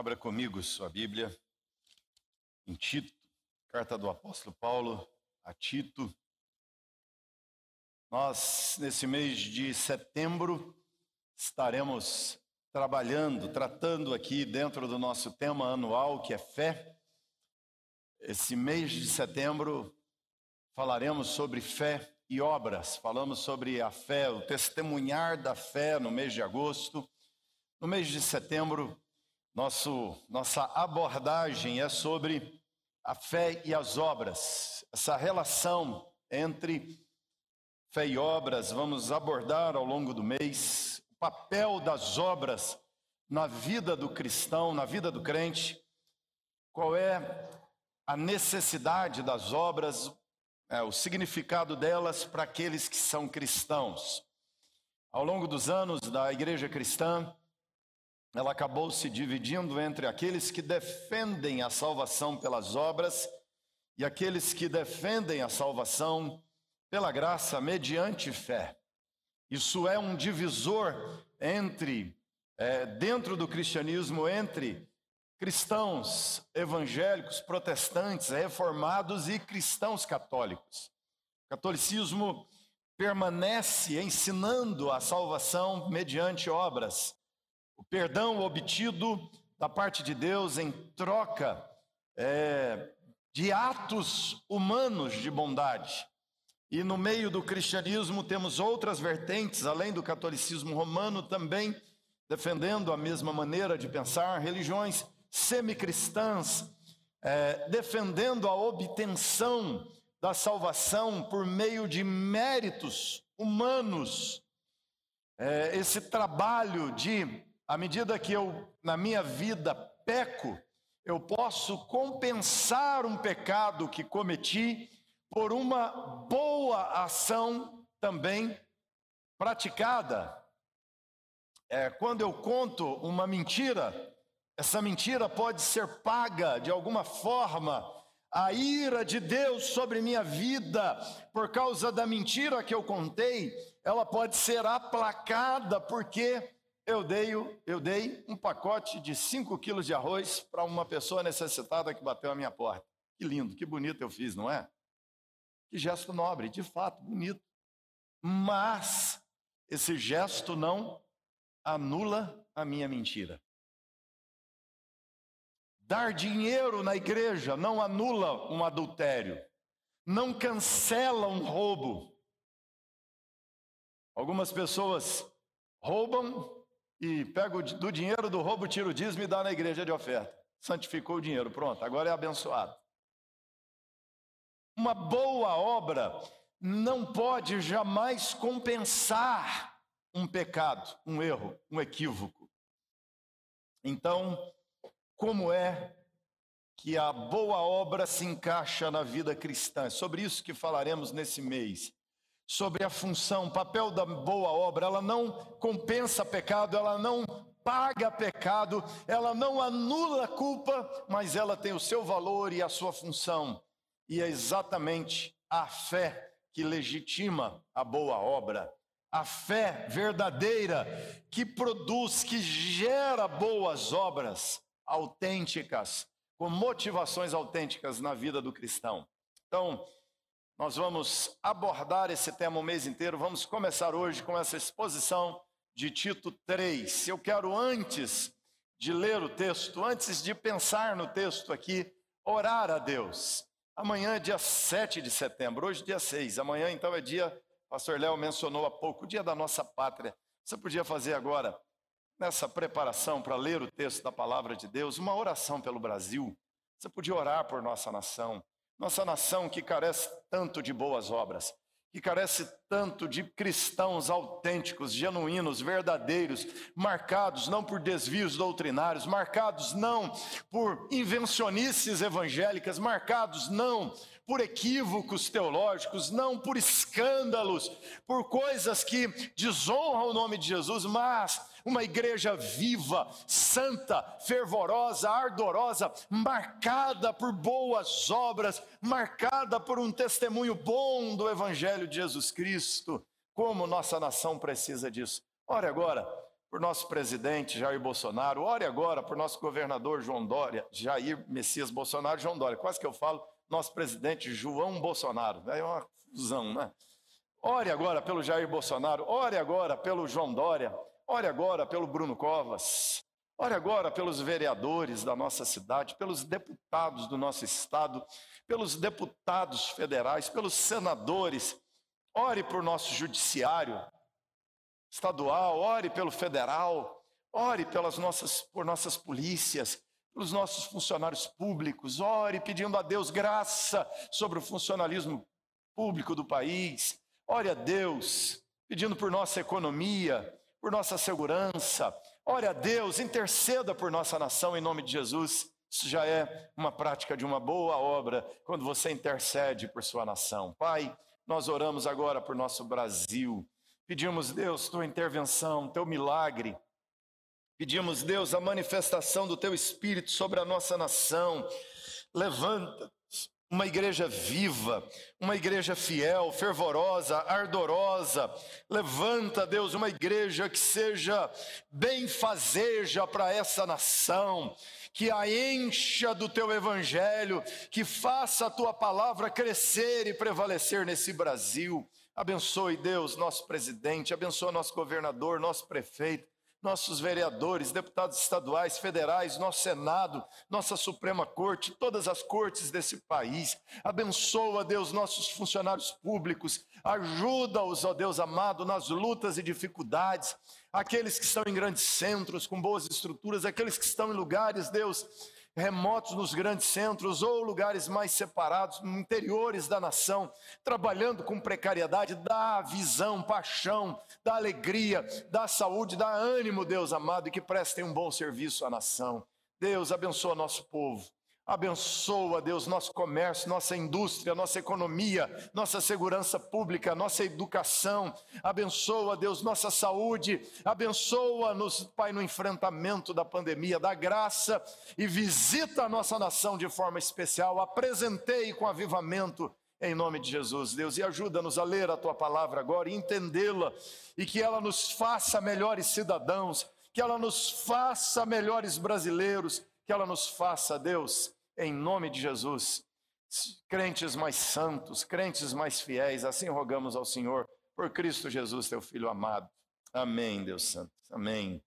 Abra comigo sua Bíblia em Tito, carta do apóstolo Paulo a Tito. Nós, nesse mês de setembro, estaremos trabalhando, tratando aqui dentro do nosso tema anual, que é fé. Esse mês de setembro falaremos sobre fé e obras. Falamos sobre a fé, o testemunhar da fé no mês de agosto. No mês de setembro, nosso, nossa abordagem é sobre a fé e as obras, essa relação entre fé e obras. Vamos abordar ao longo do mês o papel das obras na vida do cristão, na vida do crente, qual é a necessidade das obras, é, o significado delas para aqueles que são cristãos. Ao longo dos anos da igreja cristã, ela acabou se dividindo entre aqueles que defendem a salvação pelas obras e aqueles que defendem a salvação pela graça mediante fé. Isso é um divisor entre, é, dentro do cristianismo, entre cristãos evangélicos, protestantes, reformados e cristãos católicos. O catolicismo permanece ensinando a salvação mediante obras o perdão obtido da parte de Deus em troca é, de atos humanos de bondade. E no meio do cristianismo temos outras vertentes, além do catolicismo romano, também defendendo a mesma maneira de pensar, religiões semicristãs, é, defendendo a obtenção da salvação por meio de méritos humanos, é, esse trabalho de à medida que eu, na minha vida, peco, eu posso compensar um pecado que cometi por uma boa ação também praticada. É, quando eu conto uma mentira, essa mentira pode ser paga de alguma forma. A ira de Deus sobre minha vida, por causa da mentira que eu contei, ela pode ser aplacada, porque eu dei, eu dei um pacote de 5 quilos de arroz para uma pessoa necessitada que bateu a minha porta. Que lindo, que bonito eu fiz, não é? Que gesto nobre, de fato, bonito. Mas esse gesto não anula a minha mentira. Dar dinheiro na igreja não anula um adultério, não cancela um roubo. Algumas pessoas roubam e pega do dinheiro do roubo, tira o dízimo e dá na igreja de oferta. Santificou o dinheiro, pronto, agora é abençoado. Uma boa obra não pode jamais compensar um pecado, um erro, um equívoco. Então, como é que a boa obra se encaixa na vida cristã? É sobre isso que falaremos nesse mês sobre a função, papel da boa obra. Ela não compensa pecado, ela não paga pecado, ela não anula culpa, mas ela tem o seu valor e a sua função. E é exatamente a fé que legitima a boa obra. A fé verdadeira que produz, que gera boas obras autênticas, com motivações autênticas na vida do cristão. Então, nós vamos abordar esse tema o mês inteiro. Vamos começar hoje com essa exposição de Tito 3. Eu quero, antes de ler o texto, antes de pensar no texto aqui, orar a Deus. Amanhã é dia 7 de setembro, hoje é dia 6. Amanhã, então, é dia, o pastor Léo mencionou há pouco, dia da nossa pátria. Você podia fazer agora, nessa preparação para ler o texto da palavra de Deus, uma oração pelo Brasil. Você podia orar por nossa nação. Nossa nação que carece tanto de boas obras, que carece tanto de cristãos autênticos, genuínos, verdadeiros, marcados não por desvios doutrinários, marcados não por invencionices evangélicas, marcados não por equívocos teológicos, não por escândalos, por coisas que desonram o nome de Jesus, mas uma igreja viva, santa, fervorosa, ardorosa, marcada por boas obras, marcada por um testemunho bom do Evangelho de Jesus Cristo. Como nossa nação precisa disso. Ore agora, por nosso presidente Jair Bolsonaro, ore agora por nosso governador João Dória, Jair Messias Bolsonaro João Dória. Quase que eu falo nosso presidente João Bolsonaro. É uma fusão, né? Ore agora pelo Jair Bolsonaro, ore agora pelo João Dória, ore agora pelo Bruno Covas, ore agora pelos vereadores da nossa cidade, pelos deputados do nosso estado, pelos deputados federais, pelos senadores. Ore por nosso judiciário, estadual, ore pelo federal, ore pelas nossas, por nossas polícias, pelos nossos funcionários públicos, ore pedindo a Deus graça sobre o funcionalismo público do país, ore a Deus pedindo por nossa economia, por nossa segurança, ore a Deus, interceda por nossa nação em nome de Jesus. Isso já é uma prática de uma boa obra quando você intercede por sua nação. Pai, nós oramos agora por nosso Brasil. Pedimos, Deus, tua intervenção, teu milagre. Pedimos, Deus, a manifestação do teu espírito sobre a nossa nação. Levanta uma igreja viva, uma igreja fiel, fervorosa, ardorosa. Levanta, Deus, uma igreja que seja benfazeja para essa nação, que a encha do teu evangelho, que faça a tua palavra crescer e prevalecer nesse Brasil. Abençoe, Deus, nosso presidente, abençoe nosso governador, nosso prefeito, nossos vereadores, deputados estaduais, federais, nosso Senado, nossa Suprema Corte, todas as cortes desse país. Abençoa, Deus, nossos funcionários públicos. Ajuda-os, ó Deus amado, nas lutas e dificuldades. Aqueles que estão em grandes centros, com boas estruturas, aqueles que estão em lugares, Deus, remotos nos grandes centros ou lugares mais separados, interiores da nação, trabalhando com precariedade, dá visão, paixão, dá alegria, dá saúde, dá ânimo, Deus amado, e que prestem um bom serviço à nação. Deus abençoa nosso povo. Abençoa, Deus, nosso comércio, nossa indústria, nossa economia, nossa segurança pública, nossa educação. Abençoa, Deus, nossa saúde. Abençoa-nos, Pai, no enfrentamento da pandemia. Dá graça e visita a nossa nação de forma especial. Apresentei com avivamento em nome de Jesus, Deus, e ajuda-nos a ler a tua palavra agora e entendê-la, e que ela nos faça melhores cidadãos, que ela nos faça melhores brasileiros, que ela nos faça, Deus, em nome de Jesus. Crentes mais santos, crentes mais fiéis, assim rogamos ao Senhor, por Cristo Jesus, teu Filho amado. Amém, Deus Santo. Amém.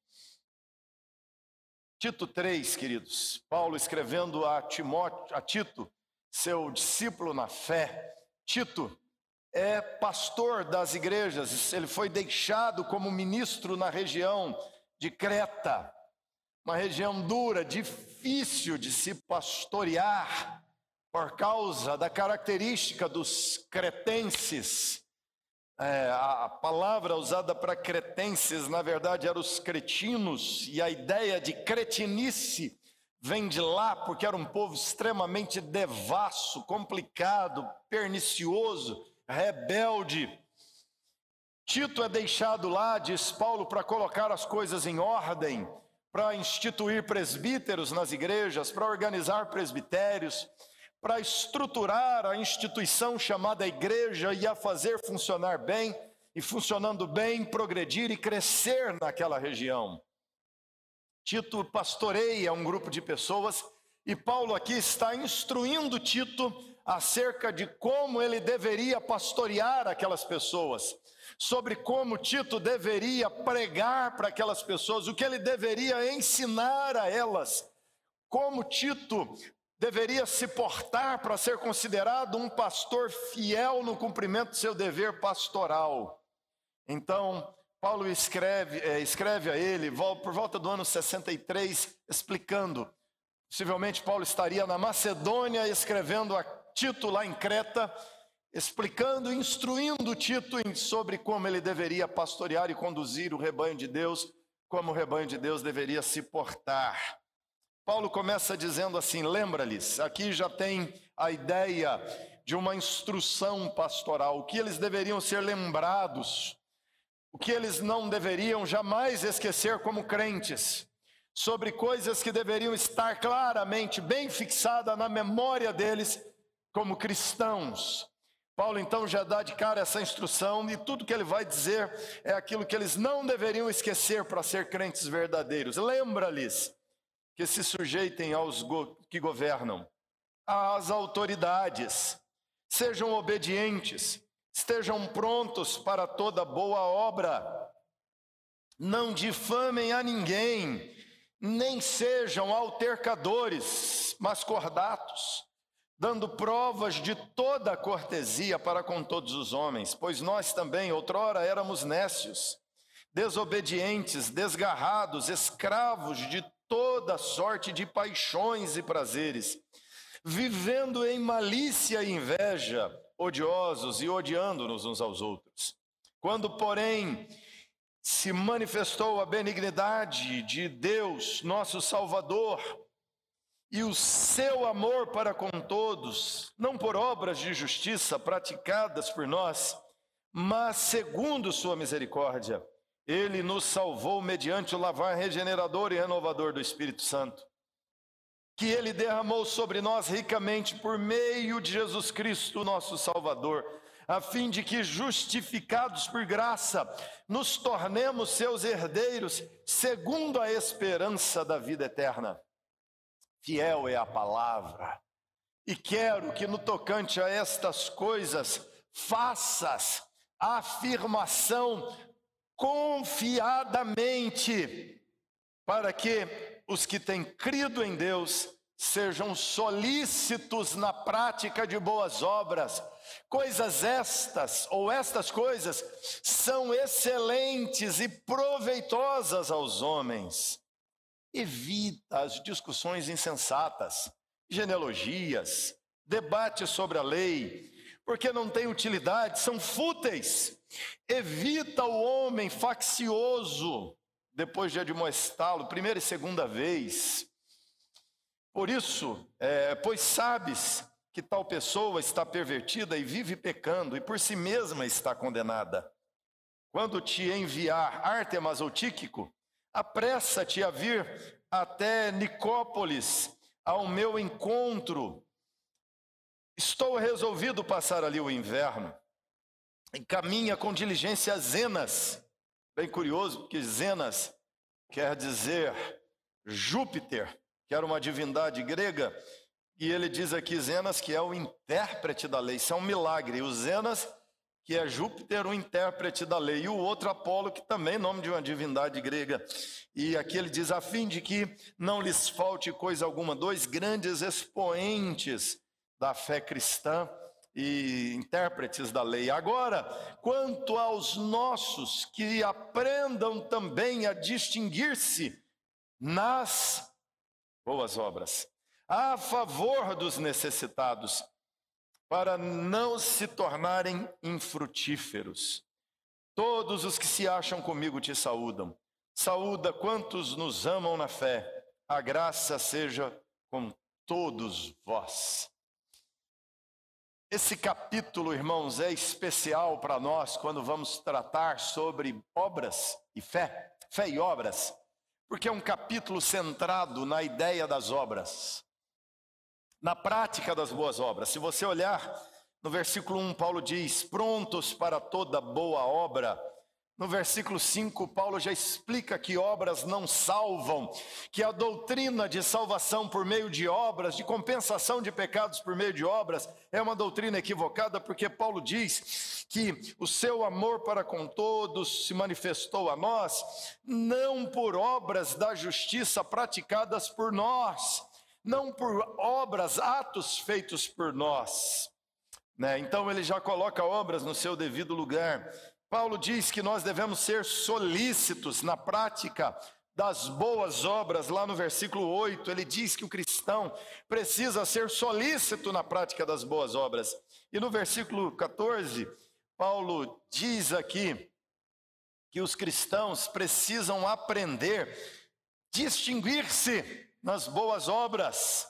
Tito 3, queridos. Paulo escrevendo a, Timóteo, a Tito, seu discípulo na fé. Tito é pastor das igrejas, ele foi deixado como ministro na região de Creta uma região dura, difícil de se pastorear, por causa da característica dos cretenses. É, a palavra usada para cretenses, na verdade, era os cretinos, e a ideia de cretinice vem de lá, porque era um povo extremamente devasso, complicado, pernicioso, rebelde. Tito é deixado lá, diz Paulo, para colocar as coisas em ordem para instituir presbíteros nas igrejas, para organizar presbitérios, para estruturar a instituição chamada igreja e a fazer funcionar bem, e funcionando bem, progredir e crescer naquela região. Tito pastoreia um grupo de pessoas e Paulo aqui está instruindo Tito acerca de como ele deveria pastorear aquelas pessoas sobre como Tito deveria pregar para aquelas pessoas, o que ele deveria ensinar a elas, como Tito deveria se portar para ser considerado um pastor fiel no cumprimento do seu dever pastoral. Então, Paulo escreve, é, escreve a ele por volta do ano 63, explicando. Possivelmente Paulo estaria na Macedônia escrevendo a Tito lá em Creta, explicando, instruindo Tito sobre como ele deveria pastorear e conduzir o rebanho de Deus, como o rebanho de Deus deveria se portar. Paulo começa dizendo assim: lembra-lhes, aqui já tem a ideia de uma instrução pastoral, o que eles deveriam ser lembrados, o que eles não deveriam jamais esquecer como crentes, sobre coisas que deveriam estar claramente bem fixadas na memória deles como cristãos. Paulo então já dá de cara essa instrução e tudo que ele vai dizer é aquilo que eles não deveriam esquecer para ser crentes verdadeiros. Lembra-lhes que se sujeitem aos go que governam, às autoridades, sejam obedientes, estejam prontos para toda boa obra, não difamem a ninguém, nem sejam altercadores, mas cordatos dando provas de toda a cortesia para com todos os homens, pois nós também, outrora, éramos nécios, desobedientes, desgarrados, escravos de toda sorte de paixões e prazeres, vivendo em malícia e inveja, odiosos e odiando-nos uns aos outros. Quando, porém, se manifestou a benignidade de Deus, nosso Salvador, e o seu amor para com todos, não por obras de justiça praticadas por nós, mas segundo sua misericórdia, ele nos salvou mediante o lavar regenerador e renovador do Espírito Santo, que ele derramou sobre nós ricamente por meio de Jesus Cristo, nosso Salvador, a fim de que, justificados por graça, nos tornemos seus herdeiros, segundo a esperança da vida eterna fiel é a palavra. E quero que no tocante a estas coisas faças a afirmação confiadamente, para que os que têm crido em Deus sejam solícitos na prática de boas obras. Coisas estas, ou estas coisas, são excelentes e proveitosas aos homens. Evita as discussões insensatas, genealogias, debates sobre a lei, porque não têm utilidade, são fúteis. Evita o homem faccioso, depois de admoestá-lo, primeira e segunda vez. Por isso, é, pois sabes que tal pessoa está pervertida e vive pecando, e por si mesma está condenada. Quando te enviar Artemas ou Tíquico, Apressa-te a vir até Nicópolis, ao meu encontro. Estou resolvido passar ali o inverno. Encaminha com diligência Zenas. Bem curioso, porque Zenas quer dizer Júpiter, que era uma divindade grega, e ele diz aqui Zenas que é o intérprete da lei. Isso é um milagre. E o Zenas que é Júpiter, o intérprete da lei, e o outro Apolo, que também é nome de uma divindade grega. E aqui ele diz: a fim de que não lhes falte coisa alguma, dois grandes expoentes da fé cristã e intérpretes da lei. Agora, quanto aos nossos, que aprendam também a distinguir-se nas boas obras, a favor dos necessitados para não se tornarem infrutíferos. Todos os que se acham comigo te saúdam. Saúda quantos nos amam na fé. A graça seja com todos vós. Esse capítulo, irmãos, é especial para nós quando vamos tratar sobre obras e fé, fé e obras, porque é um capítulo centrado na ideia das obras na prática das boas obras. Se você olhar no versículo 1, Paulo diz: prontos para toda boa obra. No versículo 5, Paulo já explica que obras não salvam, que a doutrina de salvação por meio de obras, de compensação de pecados por meio de obras, é uma doutrina equivocada, porque Paulo diz que o seu amor para com todos se manifestou a nós, não por obras da justiça praticadas por nós, não por obras, atos feitos por nós. Né? Então ele já coloca obras no seu devido lugar. Paulo diz que nós devemos ser solícitos na prática das boas obras, lá no versículo 8, ele diz que o cristão precisa ser solícito na prática das boas obras. E no versículo 14, Paulo diz aqui que os cristãos precisam aprender, distinguir-se nas boas obras.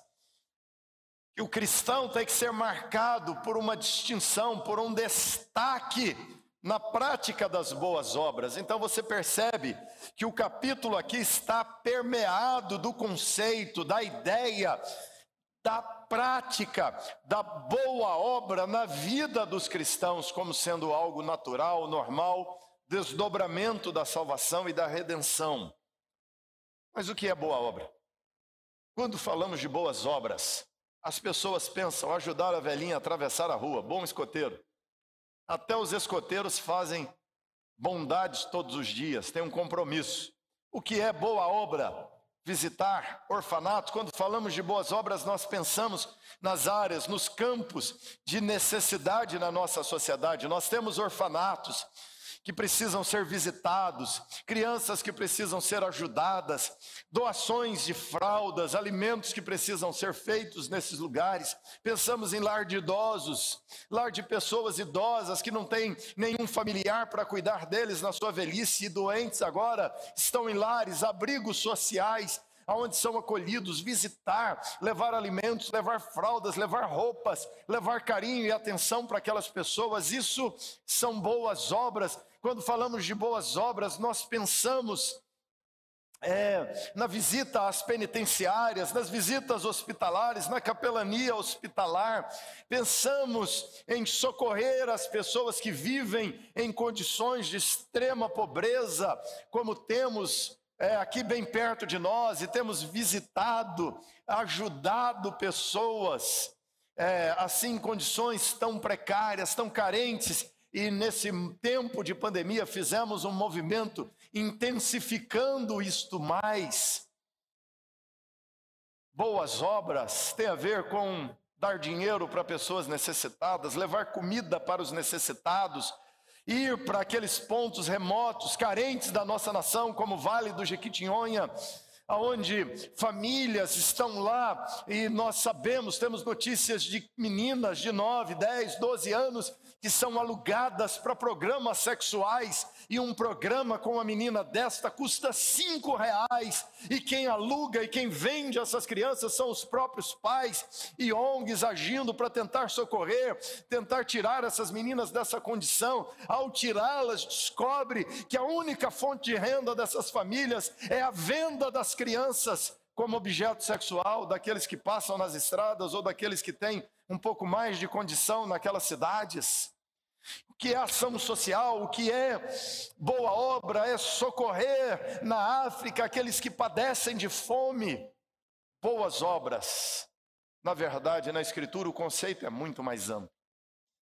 Que o cristão tem que ser marcado por uma distinção, por um destaque na prática das boas obras. Então você percebe que o capítulo aqui está permeado do conceito, da ideia da prática da boa obra na vida dos cristãos como sendo algo natural, normal, desdobramento da salvação e da redenção. Mas o que é boa obra? Quando falamos de boas obras, as pessoas pensam ajudar a velhinha a atravessar a rua, bom escoteiro. Até os escoteiros fazem bondades todos os dias, têm um compromisso. O que é boa obra? Visitar orfanatos. Quando falamos de boas obras, nós pensamos nas áreas, nos campos de necessidade na nossa sociedade. Nós temos orfanatos, que precisam ser visitados, crianças que precisam ser ajudadas, doações de fraldas, alimentos que precisam ser feitos nesses lugares. Pensamos em lar de idosos, lar de pessoas idosas que não têm nenhum familiar para cuidar deles na sua velhice e doentes agora estão em lares, abrigos sociais aonde são acolhidos, visitar, levar alimentos, levar fraldas, levar roupas, levar carinho e atenção para aquelas pessoas. Isso são boas obras. Quando falamos de boas obras, nós pensamos é, na visita às penitenciárias, nas visitas hospitalares, na capelania hospitalar, pensamos em socorrer as pessoas que vivem em condições de extrema pobreza, como temos é, aqui bem perto de nós e temos visitado, ajudado pessoas é, assim em condições tão precárias, tão carentes. E nesse tempo de pandemia fizemos um movimento intensificando isto mais. Boas obras tem a ver com dar dinheiro para pessoas necessitadas, levar comida para os necessitados, ir para aqueles pontos remotos, carentes da nossa nação, como o Vale do Jequitinhonha, onde famílias estão lá e nós sabemos, temos notícias de meninas de 9, 10, 12 anos que são alugadas para programas sexuais e um programa com uma menina desta custa cinco reais e quem aluga e quem vende essas crianças são os próprios pais e ONGs agindo para tentar socorrer, tentar tirar essas meninas dessa condição. Ao tirá-las, descobre que a única fonte de renda dessas famílias é a venda das crianças como objeto sexual daqueles que passam nas estradas ou daqueles que têm um pouco mais de condição naquelas cidades. O que é ação social, o que é boa obra, é socorrer na África aqueles que padecem de fome. Boas obras. Na verdade, na Escritura o conceito é muito mais amplo.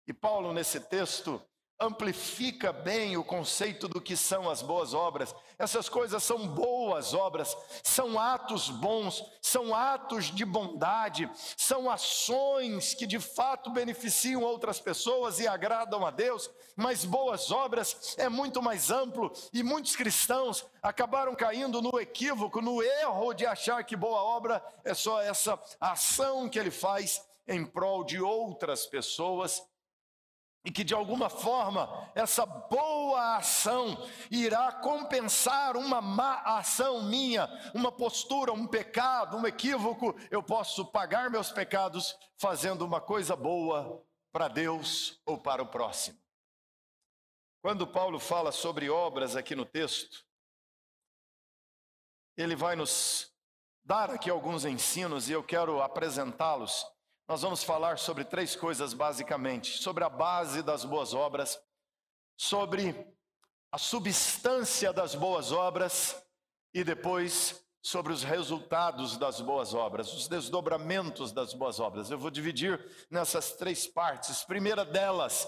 E Paulo, nesse texto, amplifica bem o conceito do que são as boas obras. Essas coisas são boas obras, são atos bons, são atos de bondade, são ações que de fato beneficiam outras pessoas e agradam a Deus, mas boas obras é muito mais amplo e muitos cristãos acabaram caindo no equívoco, no erro de achar que boa obra é só essa ação que ele faz em prol de outras pessoas e que de alguma forma essa boa ação irá compensar uma má ação minha, uma postura, um pecado, um equívoco. Eu posso pagar meus pecados fazendo uma coisa boa para Deus ou para o próximo. Quando Paulo fala sobre obras aqui no texto, ele vai nos dar aqui alguns ensinos e eu quero apresentá-los nós vamos falar sobre três coisas basicamente: sobre a base das boas obras, sobre a substância das boas obras e depois sobre os resultados das boas obras, os desdobramentos das boas obras. Eu vou dividir nessas três partes. Primeira delas,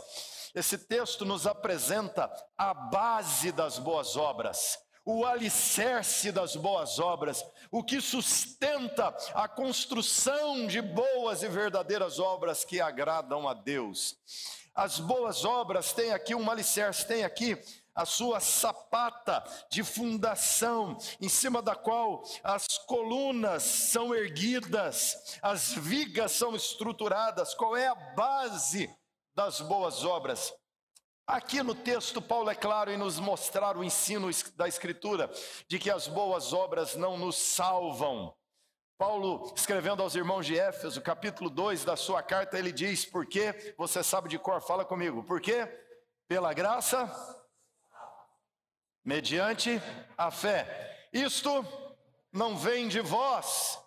esse texto nos apresenta a base das boas obras o alicerce das boas obras, o que sustenta a construção de boas e verdadeiras obras que agradam a Deus. As boas obras têm aqui um alicerce, tem aqui a sua sapata de fundação, em cima da qual as colunas são erguidas, as vigas são estruturadas. Qual é a base das boas obras? Aqui no texto, Paulo é claro em nos mostrar o ensino da Escritura de que as boas obras não nos salvam. Paulo, escrevendo aos irmãos de Éfeso, capítulo 2 da sua carta, ele diz: Por quê? Você sabe de cor, fala comigo. Por quê? Pela graça, mediante a fé. Isto não vem de vós,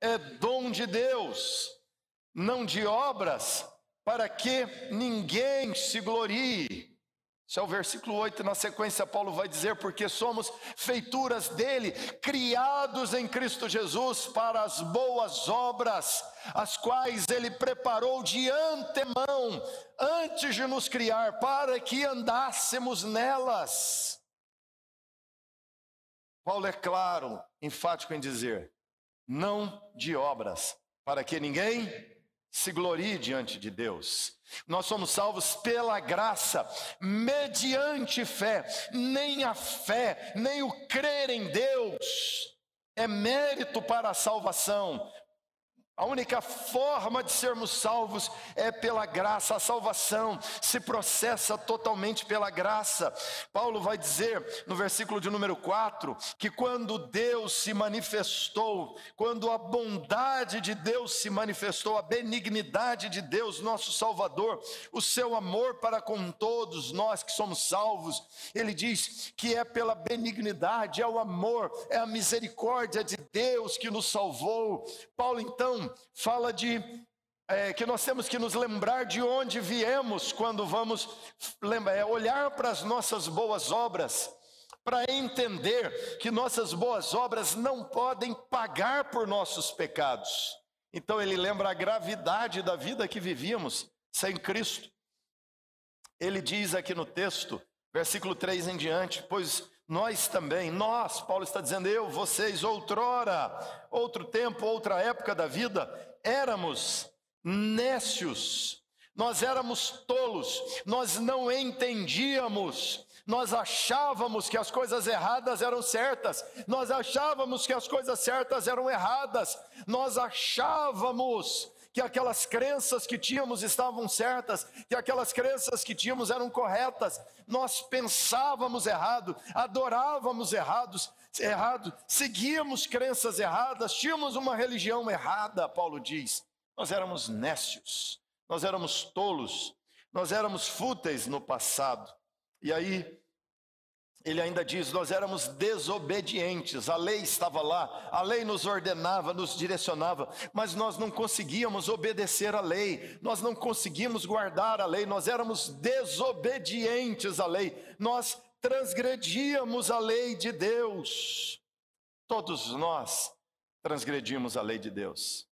é dom de Deus, não de obras, para que ninguém se glorie. Isso é o versículo 8, na sequência, Paulo vai dizer: porque somos feituras dele, criados em Cristo Jesus para as boas obras, as quais ele preparou de antemão, antes de nos criar, para que andássemos nelas. Paulo é claro, enfático em dizer: não de obras, para que ninguém se glorie diante de Deus. Nós somos salvos pela graça, mediante fé. Nem a fé, nem o crer em Deus é mérito para a salvação, a única forma de sermos salvos é pela graça, a salvação se processa totalmente pela graça. Paulo vai dizer no versículo de número 4 que quando Deus se manifestou, quando a bondade de Deus se manifestou, a benignidade de Deus, nosso Salvador, o seu amor para com todos nós que somos salvos, ele diz que é pela benignidade, é o amor, é a misericórdia de Deus que nos salvou. Paulo então fala de é, que nós temos que nos lembrar de onde viemos quando vamos lembra, é, olhar para as nossas boas obras, para entender que nossas boas obras não podem pagar por nossos pecados. Então ele lembra a gravidade da vida que vivíamos sem Cristo. Ele diz aqui no texto, versículo 3 em diante, pois nós também, nós, Paulo está dizendo, eu, vocês, outrora, outro tempo, outra época da vida, éramos nécios, nós éramos tolos, nós não entendíamos, nós achávamos que as coisas erradas eram certas, nós achávamos que as coisas certas eram erradas, nós achávamos que aquelas crenças que tínhamos estavam certas, que aquelas crenças que tínhamos eram corretas. Nós pensávamos errado, adorávamos errados, errado, seguíamos crenças erradas, tínhamos uma religião errada, Paulo diz. Nós éramos nécios, nós éramos tolos, nós éramos fúteis no passado. E aí ele ainda diz: nós éramos desobedientes, a lei estava lá, a lei nos ordenava, nos direcionava, mas nós não conseguíamos obedecer à lei, nós não conseguimos guardar a lei, nós éramos desobedientes à lei, nós transgredíamos a lei de Deus. Todos nós transgredimos a lei de Deus.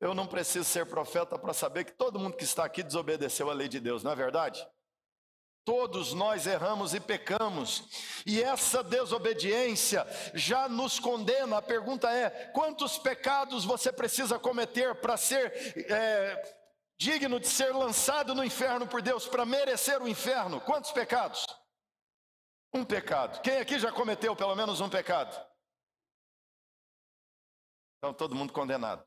Eu não preciso ser profeta para saber que todo mundo que está aqui desobedeceu a lei de Deus, não é verdade? Todos nós erramos e pecamos, e essa desobediência já nos condena. A pergunta é: quantos pecados você precisa cometer para ser é, digno de ser lançado no inferno por Deus, para merecer o inferno? Quantos pecados? Um pecado. Quem aqui já cometeu pelo menos um pecado? Então, todo mundo condenado.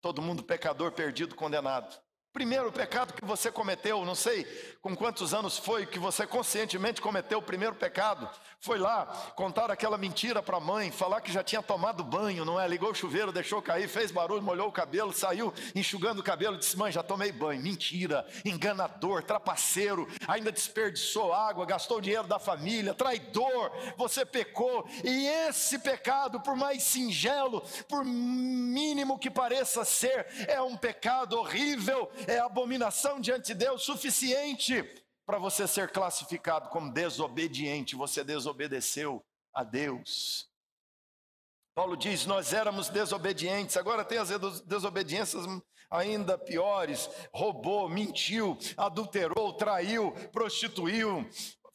Todo mundo pecador perdido, condenado. Primeiro pecado que você cometeu, não sei com quantos anos foi que você conscientemente cometeu o primeiro pecado, foi lá contar aquela mentira para a mãe, falar que já tinha tomado banho, não é? Ligou o chuveiro, deixou cair, fez barulho, molhou o cabelo, saiu enxugando o cabelo, disse: Mãe, já tomei banho. Mentira, enganador, trapaceiro, ainda desperdiçou água, gastou dinheiro da família, traidor, você pecou, e esse pecado, por mais singelo, por mínimo que pareça ser, é um pecado horrível é abominação diante de Deus suficiente para você ser classificado como desobediente. Você desobedeceu a Deus. Paulo diz: Nós éramos desobedientes, agora tem as desobediências ainda piores: roubou, mentiu, adulterou, traiu, prostituiu,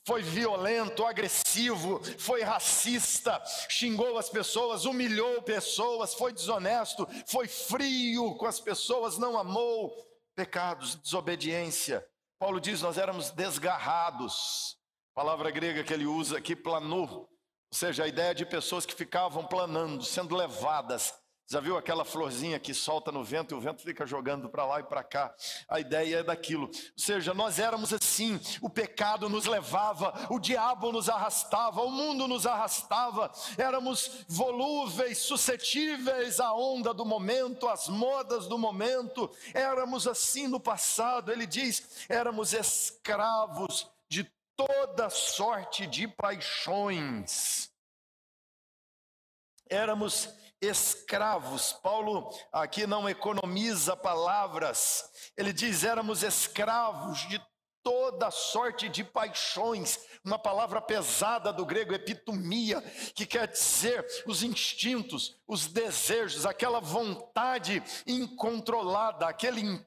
foi violento, agressivo, foi racista, xingou as pessoas, humilhou pessoas, foi desonesto, foi frio com as pessoas, não amou, pecados, desobediência. Paulo diz: nós éramos desgarrados. Palavra grega que ele usa aqui, planou, ou seja, a ideia de pessoas que ficavam planando, sendo levadas já viu aquela florzinha que solta no vento e o vento fica jogando para lá e para cá? A ideia é daquilo. Ou seja, nós éramos assim, o pecado nos levava, o diabo nos arrastava, o mundo nos arrastava, éramos volúveis, suscetíveis à onda do momento, às modas do momento, éramos assim no passado. Ele diz: éramos escravos de toda sorte de paixões. Éramos escravos. Paulo aqui não economiza palavras, ele diz: éramos escravos de toda sorte de paixões, uma palavra pesada do grego epitomia, que quer dizer os instintos, os desejos, aquela vontade incontrolada, aquele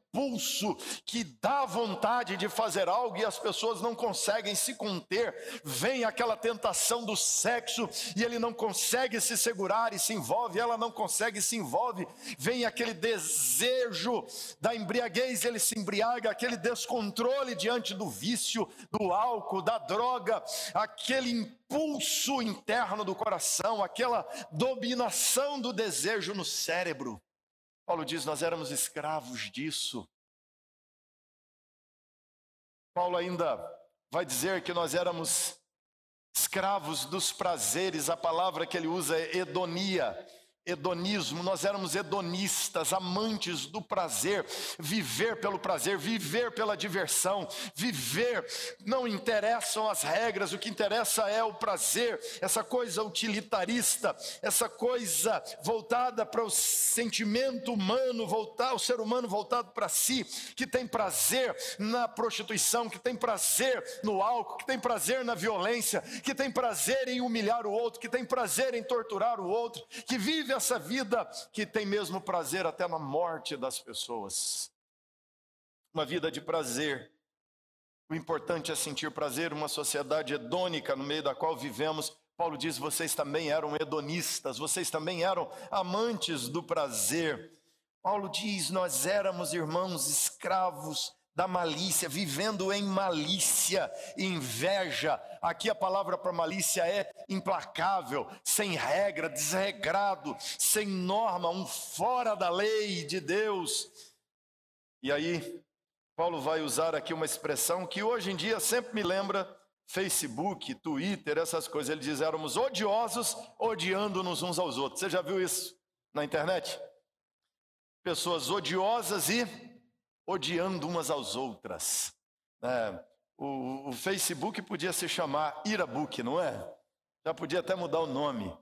que dá vontade de fazer algo e as pessoas não conseguem se conter. Vem aquela tentação do sexo e ele não consegue se segurar e se envolve, ela não consegue se envolve. Vem aquele desejo da embriaguez, ele se embriaga, aquele descontrole diante do vício, do álcool, da droga, aquele impulso interno do coração, aquela dominação do desejo no cérebro. Paulo diz: Nós éramos escravos disso. Paulo ainda vai dizer que nós éramos escravos dos prazeres, a palavra que ele usa é hedonia, hedonismo, nós éramos hedonistas, amantes do prazer, viver pelo prazer, viver pela diversão, viver, não interessam as regras, o que interessa é o prazer, essa coisa utilitarista, essa coisa voltada para o sentimento humano, voltar o ser humano voltado para si, que tem prazer na prostituição, que tem prazer no álcool, que tem prazer na violência, que tem prazer em humilhar o outro, que tem prazer em torturar o outro, que vive essa vida que tem mesmo prazer até na morte das pessoas. Uma vida de prazer. O importante é sentir prazer, uma sociedade hedônica no meio da qual vivemos. Paulo diz: vocês também eram hedonistas, vocês também eram amantes do prazer. Paulo diz: nós éramos irmãos escravos da malícia, vivendo em malícia, inveja. Aqui a palavra para malícia é implacável, sem regra, desregrado, sem norma, um fora da lei de Deus. E aí, Paulo vai usar aqui uma expressão que hoje em dia sempre me lembra Facebook, Twitter, essas coisas. Ele diz: éramos odiosos, odiando-nos uns aos outros. Você já viu isso na internet? Pessoas odiosas e odiando umas às outras. É, o, o Facebook podia se chamar Irabook, não é? Já podia até mudar o nome.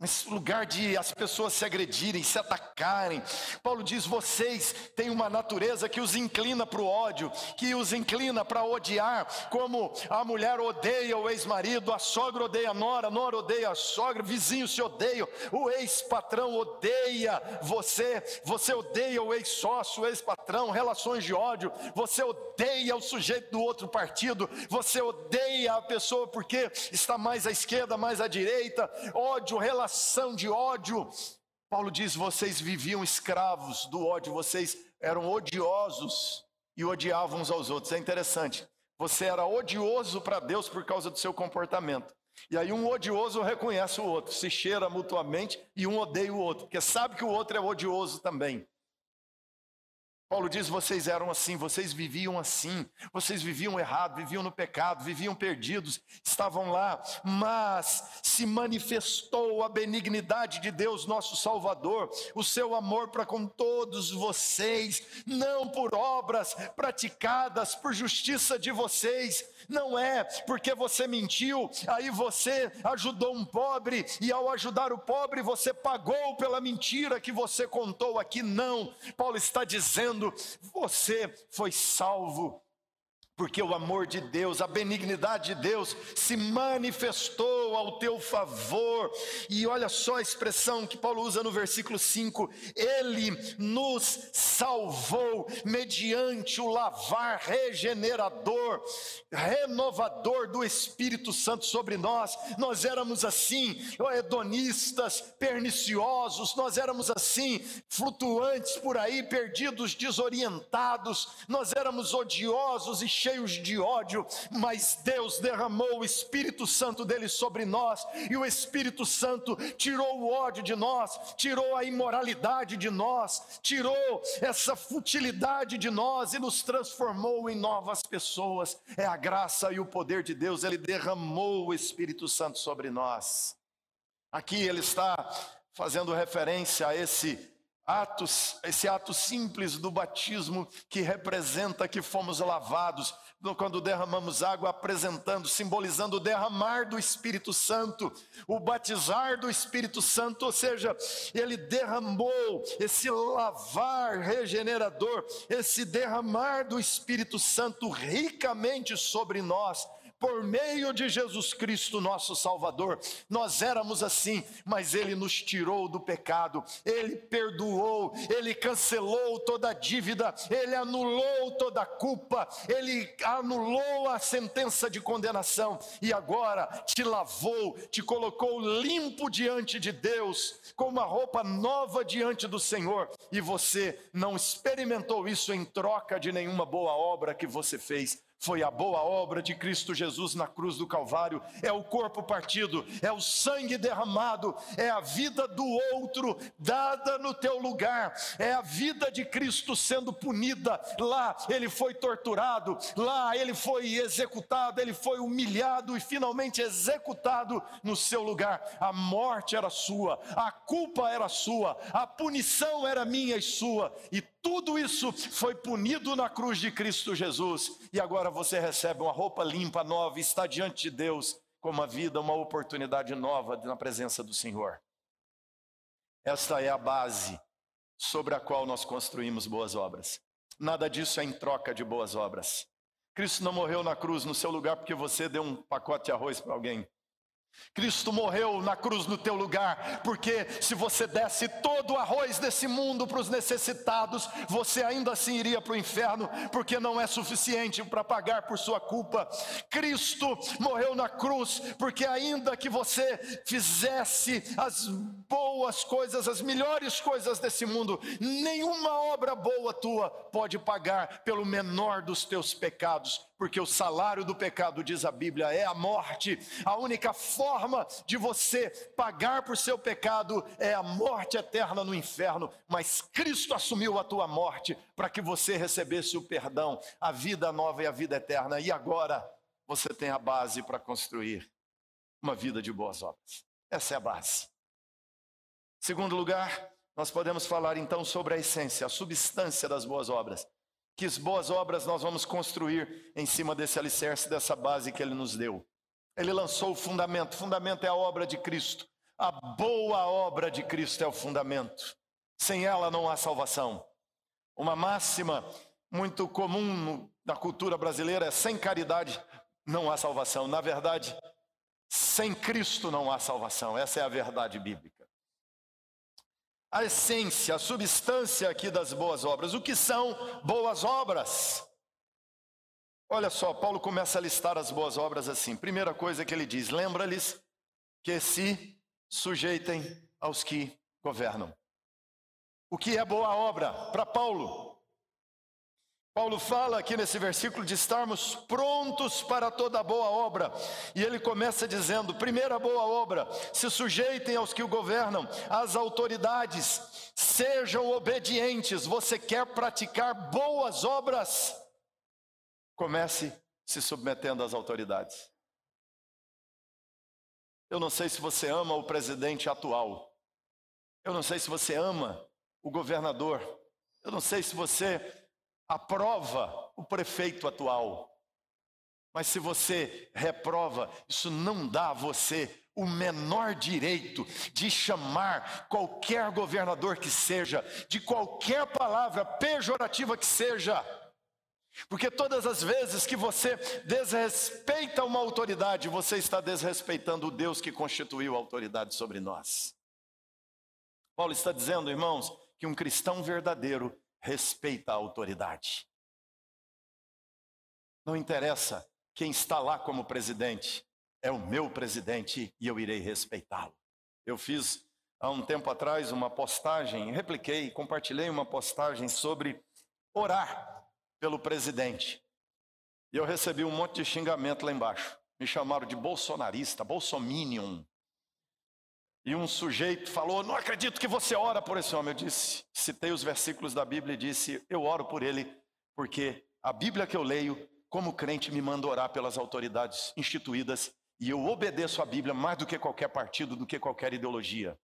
Esse lugar de as pessoas se agredirem, se atacarem. Paulo diz: vocês têm uma natureza que os inclina para o ódio, que os inclina para odiar, como a mulher odeia o ex-marido, a sogra odeia a nora, a nora odeia a sogra, vizinhos se odeiam, o ex-patrão odeia você, você odeia o ex-sócio, o ex-patrão, relações de ódio, você odeia o sujeito do outro partido, você odeia a pessoa porque está mais à esquerda, mais à direita, ódio, relações relação de ódio. Paulo diz: vocês viviam escravos do ódio, vocês eram odiosos e odiavam uns aos outros. É interessante. Você era odioso para Deus por causa do seu comportamento. E aí um odioso reconhece o outro, se cheira mutuamente e um odeia o outro, porque sabe que o outro é odioso também. Paulo diz: vocês eram assim, vocês viviam assim, vocês viviam errado, viviam no pecado, viviam perdidos, estavam lá, mas se manifestou a benignidade de Deus, nosso Salvador, o seu amor para com todos vocês, não por obras praticadas por justiça de vocês, não é porque você mentiu, aí você ajudou um pobre, e ao ajudar o pobre você pagou pela mentira que você contou aqui, não. Paulo está dizendo: você foi salvo porque o amor de Deus, a benignidade de Deus se manifestou ao teu favor. E olha só a expressão que Paulo usa no versículo 5: Ele nos salvou mediante o lavar regenerador, renovador do Espírito Santo sobre nós. Nós éramos assim, hedonistas, perniciosos, nós éramos assim, flutuantes por aí, perdidos, desorientados, nós éramos odiosos e cheios de ódio, mas Deus derramou o Espírito Santo dele sobre nós, e o Espírito Santo tirou o ódio de nós, tirou a imoralidade de nós, tirou essa futilidade de nós e nos transformou em novas pessoas. É a graça e o poder de Deus, ele derramou o Espírito Santo sobre nós. Aqui ele está fazendo referência a esse atos, esse ato simples do batismo que representa que fomos lavados, quando derramamos água, apresentando, simbolizando o derramar do Espírito Santo, o batizar do Espírito Santo, ou seja, ele derramou esse lavar regenerador, esse derramar do Espírito Santo ricamente sobre nós por meio de Jesus Cristo, nosso Salvador. Nós éramos assim, mas Ele nos tirou do pecado, Ele perdoou, Ele cancelou toda a dívida, Ele anulou toda a culpa, Ele anulou a sentença de condenação. E agora te lavou, te colocou limpo diante de Deus, com uma roupa nova diante do Senhor, e você não experimentou isso em troca de nenhuma boa obra que você fez foi a boa obra de Cristo Jesus na cruz do Calvário, é o corpo partido, é o sangue derramado, é a vida do outro dada no teu lugar, é a vida de Cristo sendo punida. Lá ele foi torturado, lá ele foi executado, ele foi humilhado e finalmente executado no seu lugar. A morte era sua, a culpa era sua, a punição era minha e sua, e tudo isso foi punido na cruz de Cristo Jesus, e agora você recebe uma roupa limpa, nova, está diante de Deus com uma vida, uma oportunidade nova na presença do Senhor. Esta é a base sobre a qual nós construímos boas obras. Nada disso é em troca de boas obras. Cristo não morreu na cruz no seu lugar porque você deu um pacote de arroz para alguém. Cristo morreu na cruz no teu lugar, porque se você desse todo o arroz desse mundo para os necessitados, você ainda assim iria para o inferno, porque não é suficiente para pagar por sua culpa. Cristo morreu na cruz, porque ainda que você fizesse as boas coisas, as melhores coisas desse mundo, nenhuma obra boa tua pode pagar pelo menor dos teus pecados porque o salário do pecado, diz a Bíblia, é a morte. A única forma de você pagar por seu pecado é a morte eterna no inferno, mas Cristo assumiu a tua morte para que você recebesse o perdão, a vida nova e a vida eterna. E agora você tem a base para construir uma vida de boas obras. Essa é a base. Segundo lugar, nós podemos falar então sobre a essência, a substância das boas obras. Que as boas obras nós vamos construir em cima desse alicerce, dessa base que ele nos deu. Ele lançou o fundamento, o fundamento é a obra de Cristo. A boa obra de Cristo é o fundamento. Sem ela não há salvação. Uma máxima muito comum na cultura brasileira é: sem caridade não há salvação. Na verdade, sem Cristo não há salvação. Essa é a verdade bíblica a essência, a substância aqui das boas obras. O que são boas obras? Olha só, Paulo começa a listar as boas obras assim. Primeira coisa que ele diz: lembra-lhes que se sujeitem aos que governam. O que é boa obra para Paulo? Paulo fala aqui nesse versículo de estarmos prontos para toda boa obra. E ele começa dizendo: primeira boa obra, se sujeitem aos que o governam, às autoridades, sejam obedientes. Você quer praticar boas obras? Comece se submetendo às autoridades. Eu não sei se você ama o presidente atual. Eu não sei se você ama o governador. Eu não sei se você aprova o prefeito atual. Mas se você reprova, isso não dá a você o menor direito de chamar qualquer governador que seja, de qualquer palavra pejorativa que seja. Porque todas as vezes que você desrespeita uma autoridade, você está desrespeitando o Deus que constituiu a autoridade sobre nós. Paulo está dizendo, irmãos, que um cristão verdadeiro respeita a autoridade. Não interessa quem está lá como presidente, é o meu presidente e eu irei respeitá-lo. Eu fiz há um tempo atrás uma postagem, repliquei, compartilhei uma postagem sobre orar pelo presidente. E eu recebi um monte de xingamento lá embaixo. Me chamaram de bolsonarista, bolsominion. E um sujeito falou: Não acredito que você ora por esse homem. Eu disse, citei os versículos da Bíblia e disse: Eu oro por ele, porque a Bíblia que eu leio, como crente, me manda orar pelas autoridades instituídas e eu obedeço a Bíblia mais do que qualquer partido, do que qualquer ideologia.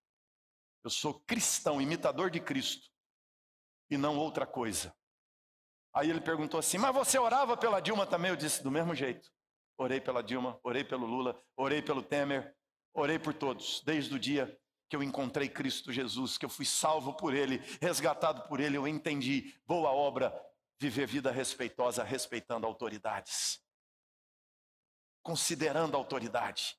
Eu sou cristão, imitador de Cristo, e não outra coisa. Aí ele perguntou assim: Mas você orava pela Dilma também? Eu disse: Do mesmo jeito. Orei pela Dilma, orei pelo Lula, orei pelo Temer, orei por todos, desde o dia que eu encontrei Cristo Jesus, que eu fui salvo por Ele, resgatado por Ele, eu entendi. Boa obra, viver vida respeitosa, respeitando autoridades, considerando a autoridade.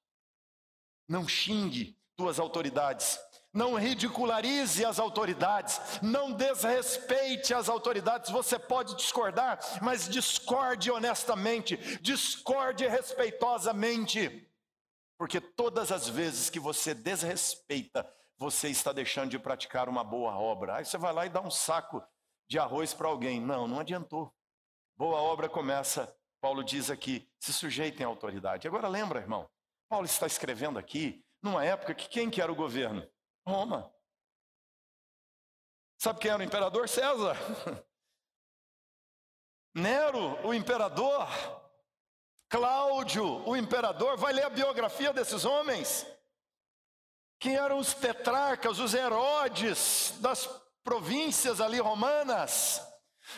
Não xingue tuas autoridades, não ridicularize as autoridades, não desrespeite as autoridades. Você pode discordar, mas discorde honestamente, discorde respeitosamente, porque todas as vezes que você desrespeita, você está deixando de praticar uma boa obra. Aí você vai lá e dá um saco de arroz para alguém. Não, não adiantou. Boa obra começa, Paulo diz aqui, se sujeitem à autoridade. Agora lembra, irmão, Paulo está escrevendo aqui numa época que quem que era o governo? Roma. Sabe quem era o imperador? César. Nero, o imperador. Cláudio, o imperador. Vai ler a biografia desses homens. Quem eram os tetrarcas, os Herodes das províncias ali romanas.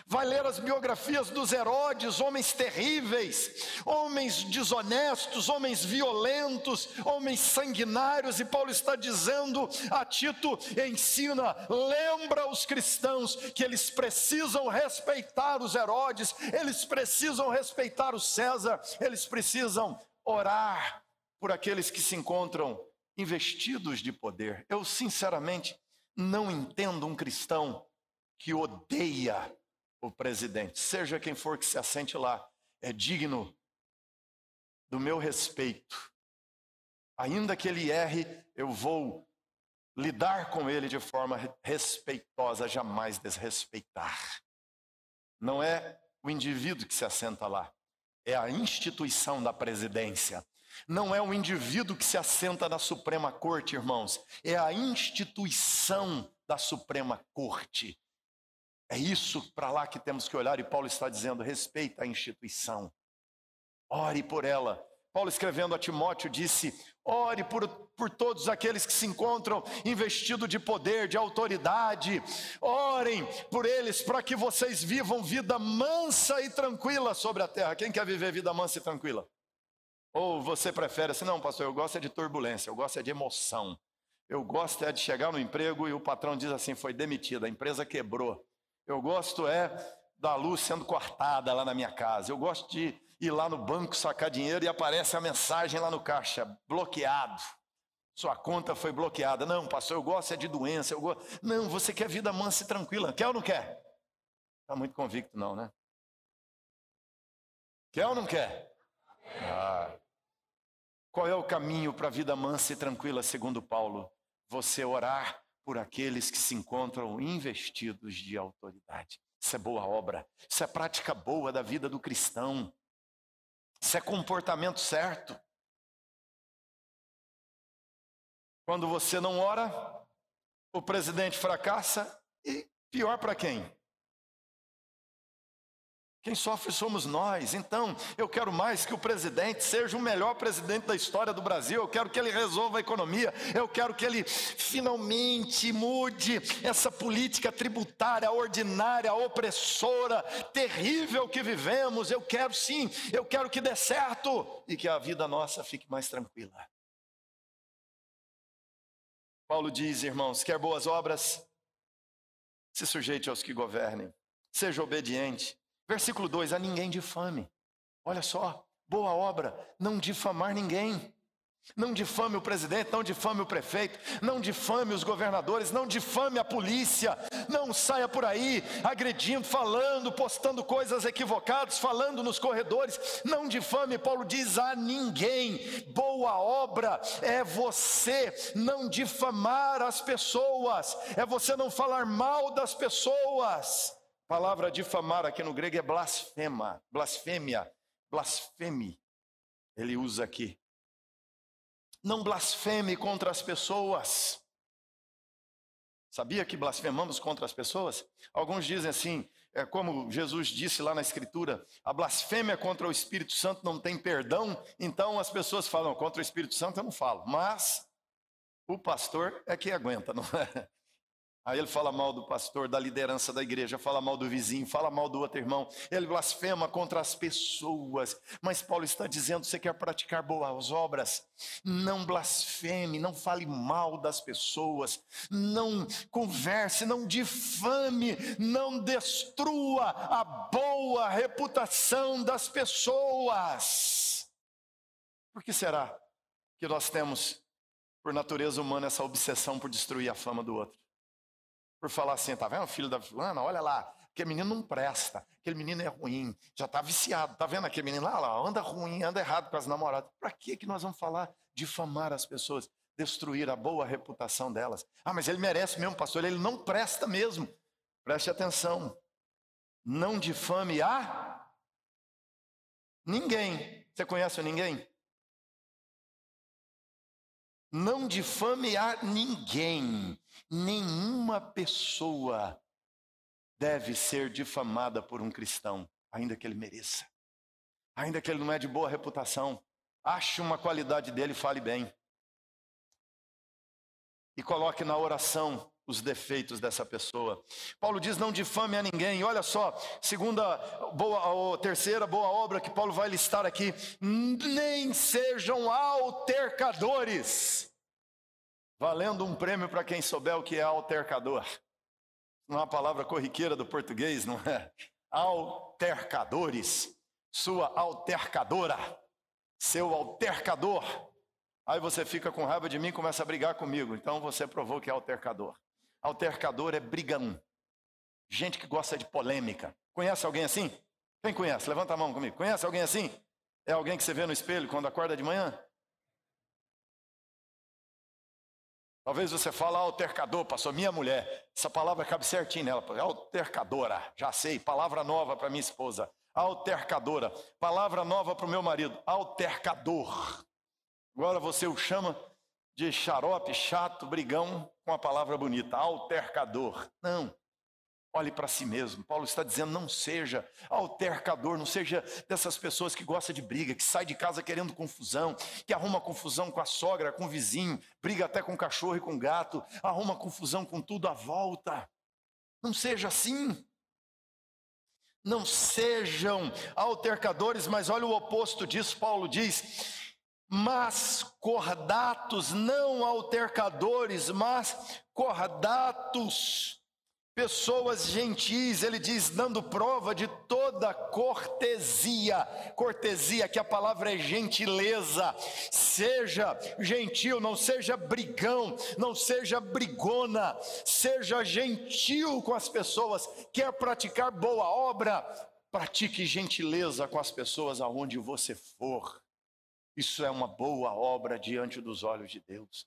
Vai ler as biografias dos Herodes, homens terríveis, homens desonestos, homens violentos, homens sanguinários, e Paulo está dizendo a Tito: ensina, lembra os cristãos que eles precisam respeitar os Herodes, eles precisam respeitar o César, eles precisam orar por aqueles que se encontram investidos de poder. Eu, sinceramente, não entendo um cristão que odeia o presidente, seja quem for que se assente lá, é digno do meu respeito. Ainda que ele erre, eu vou lidar com ele de forma respeitosa, jamais desrespeitar. Não é o indivíduo que se assenta lá, é a instituição da presidência. Não é o indivíduo que se assenta na Suprema Corte, irmãos, é a instituição da Suprema Corte. É isso para lá que temos que olhar, e Paulo está dizendo: respeita a instituição, ore por ela. Paulo, escrevendo a Timóteo, disse: ore por, por todos aqueles que se encontram investidos de poder, de autoridade, orem por eles para que vocês vivam vida mansa e tranquila sobre a terra. Quem quer viver vida mansa e tranquila? Ou você prefere assim, não, pastor, eu gosto é de turbulência, eu gosto é de emoção. Eu gosto é de chegar no emprego e o patrão diz assim: foi demitido, a empresa quebrou. Eu gosto é da luz sendo cortada lá na minha casa. Eu gosto de ir lá no banco sacar dinheiro e aparece a mensagem lá no caixa: bloqueado. Sua conta foi bloqueada. Não, pastor, eu gosto é de doença. Eu gosto... Não, você quer vida mansa e tranquila. Quer ou não quer? Está muito convicto, não, né? Quer ou não quer? Ah. Qual é o caminho para a vida mansa e tranquila, segundo Paulo? Você orar por aqueles que se encontram investidos de autoridade. Isso é boa obra, isso é prática boa da vida do cristão, isso é comportamento certo. Quando você não ora, o presidente fracassa e pior para quem? Quem sofre somos nós. Então, eu quero mais que o presidente seja o melhor presidente da história do Brasil. Eu quero que ele resolva a economia. Eu quero que ele finalmente mude essa política tributária ordinária, opressora, terrível que vivemos. Eu quero sim, eu quero que dê certo e que a vida nossa fique mais tranquila. Paulo diz, irmãos, quer boas obras, se sujeite aos que governem, seja obediente Versículo 2: a ninguém difame. Olha só, boa obra, não difamar ninguém. Não difame o presidente, não difame o prefeito, não difame os governadores, não difame a polícia, não saia por aí agredindo, falando, postando coisas equivocadas, falando nos corredores, não difame, Paulo diz a ninguém. Boa obra é você não difamar as pessoas, é você não falar mal das pessoas. Palavra difamar aqui no grego é blasfema, blasfêmia, blasfeme. Ele usa aqui. Não blasfeme contra as pessoas. Sabia que blasfemamos contra as pessoas? Alguns dizem assim, é como Jesus disse lá na Escritura: a blasfêmia contra o Espírito Santo não tem perdão, então as pessoas falam, contra o Espírito Santo eu não falo, mas o pastor é que aguenta, não é? Aí ele fala mal do pastor, da liderança da igreja, fala mal do vizinho, fala mal do outro irmão. Ele blasfema contra as pessoas. Mas Paulo está dizendo: você quer praticar boas obras? Não blasfeme, não fale mal das pessoas, não converse, não difame, não destrua a boa reputação das pessoas. Por que será que nós temos, por natureza humana, essa obsessão por destruir a fama do outro? Por falar assim, tá vendo, filho da fulana, olha lá, aquele menino não presta, aquele menino é ruim, já está viciado, tá vendo aquele menino lá, lá, anda ruim, anda errado com as namoradas. Para que que nós vamos falar difamar as pessoas, destruir a boa reputação delas? Ah, mas ele merece mesmo, pastor, ele não presta mesmo. Preste atenção. Não difame a ninguém. Você conhece ninguém? Não difame a ninguém. Nenhuma pessoa deve ser difamada por um cristão, ainda que ele mereça. Ainda que ele não é de boa reputação. Ache uma qualidade dele e fale bem. E coloque na oração os defeitos dessa pessoa. Paulo diz: não difame a ninguém. Olha só, segunda boa, ou terceira boa obra que Paulo vai listar aqui: nem sejam altercadores. Valendo um prêmio para quem souber o que é altercador. Não é uma palavra corriqueira do português, não é? Altercadores. Sua altercadora. Seu altercador. Aí você fica com raiva de mim e começa a brigar comigo. Então você provou que é altercador. Altercador é brigão. Gente que gosta de polêmica. Conhece alguém assim? Quem conhece? Levanta a mão comigo. Conhece alguém assim? É alguém que você vê no espelho quando acorda de manhã? Talvez você fale altercador, pastor, minha mulher. Essa palavra cabe certinho nela. Altercadora, já sei. Palavra nova para minha esposa. Altercadora. Palavra nova para o meu marido. Altercador. Agora você o chama de xarope, chato, brigão, com a palavra bonita, altercador. Não. Olhe para si mesmo. Paulo está dizendo: não seja altercador, não seja dessas pessoas que gostam de briga, que sai de casa querendo confusão, que arruma confusão com a sogra, com o vizinho, briga até com o cachorro e com o gato, arruma confusão com tudo à volta. Não seja assim. Não sejam altercadores, mas olha o oposto disso, Paulo diz: mas cordatos, não altercadores, mas cordatos, pessoas gentis, ele diz, dando prova de toda cortesia, cortesia, que a palavra é gentileza, seja gentil, não seja brigão, não seja brigona, seja gentil com as pessoas, quer praticar boa obra, pratique gentileza com as pessoas aonde você for. Isso é uma boa obra diante dos olhos de Deus.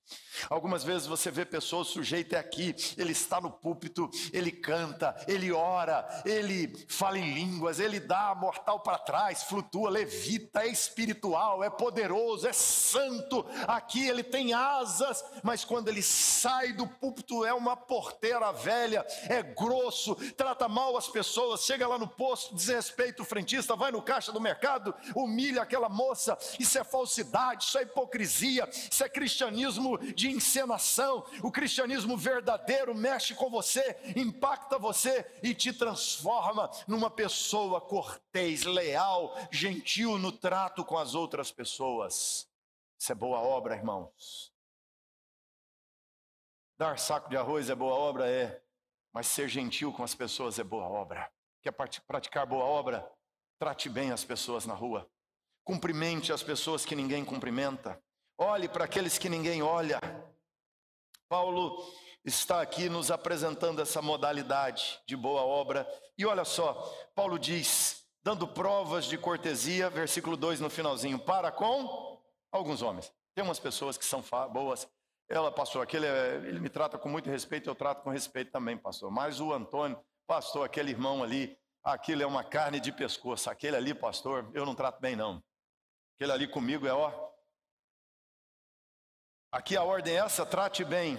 Algumas vezes você vê pessoas, o sujeito é aqui, ele está no púlpito, ele canta, ele ora, ele fala em línguas, ele dá mortal para trás, flutua, levita, é espiritual, é poderoso, é santo. Aqui ele tem asas, mas quando ele sai do púlpito é uma porteira velha, é grosso, trata mal as pessoas, chega lá no posto, desrespeita o frentista, vai no caixa do mercado, humilha aquela moça, isso é falta falsidade, isso é hipocrisia, isso é cristianismo de encenação. O cristianismo verdadeiro mexe com você, impacta você e te transforma numa pessoa cortês, leal, gentil no trato com as outras pessoas. Isso é boa obra, irmãos. Dar saco de arroz é boa obra? É. Mas ser gentil com as pessoas é boa obra. Quer praticar boa obra? Trate bem as pessoas na rua. Cumprimente as pessoas que ninguém cumprimenta. Olhe para aqueles que ninguém olha. Paulo está aqui nos apresentando essa modalidade de boa obra. E olha só, Paulo diz, dando provas de cortesia, versículo 2 no finalzinho, para com alguns homens. Tem umas pessoas que são boas. Ela, pastor, aquele, é, ele me trata com muito respeito, eu trato com respeito também, pastor. Mas o Antônio, pastor, aquele irmão ali, aquilo é uma carne de pescoço. Aquele ali, pastor, eu não trato bem, não. Aquele ali comigo é ó. Aqui a ordem é essa: trate bem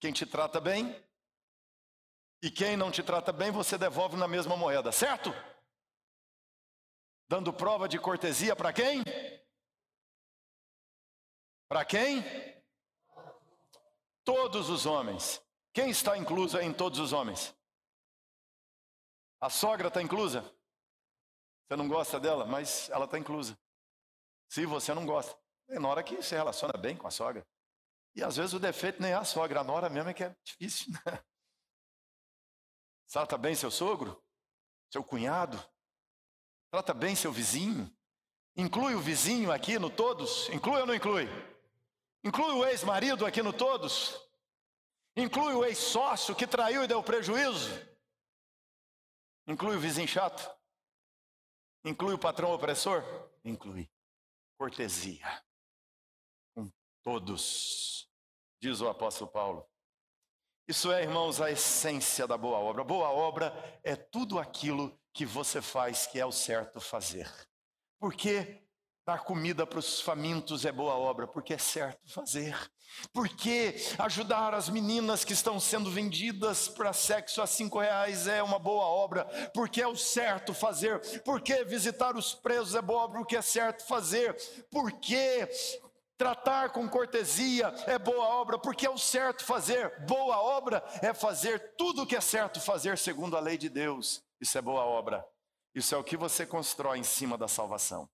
quem te trata bem, e quem não te trata bem, você devolve na mesma moeda, certo? Dando prova de cortesia para quem? Para quem? Todos os homens. Quem está incluso em todos os homens? A sogra está inclusa? Você não gosta dela, mas ela está inclusa. Se você não gosta, é na hora que se relaciona bem com a sogra. E às vezes o defeito nem é a sogra, a nora mesmo é que é difícil. Né? Trata bem seu sogro, seu cunhado, trata bem seu vizinho. Inclui o vizinho aqui no todos? Inclui ou não inclui? Inclui o ex-marido aqui no todos? Inclui o ex-sócio que traiu e deu prejuízo? Inclui o vizinho chato? Inclui o patrão opressor? Inclui. Cortesia. Com todos, diz o apóstolo Paulo. Isso é, irmãos, a essência da boa obra. Boa obra é tudo aquilo que você faz que é o certo fazer. Porque dar comida para os famintos é boa obra, porque é certo fazer. Porque ajudar as meninas que estão sendo vendidas para sexo a cinco reais é uma boa obra, porque é o certo fazer. Porque visitar os presos é boa obra, porque é certo fazer. Porque Tratar com cortesia é boa obra, porque é o certo fazer. Boa obra é fazer tudo o que é certo fazer segundo a lei de Deus. Isso é boa obra. Isso é o que você constrói em cima da salvação.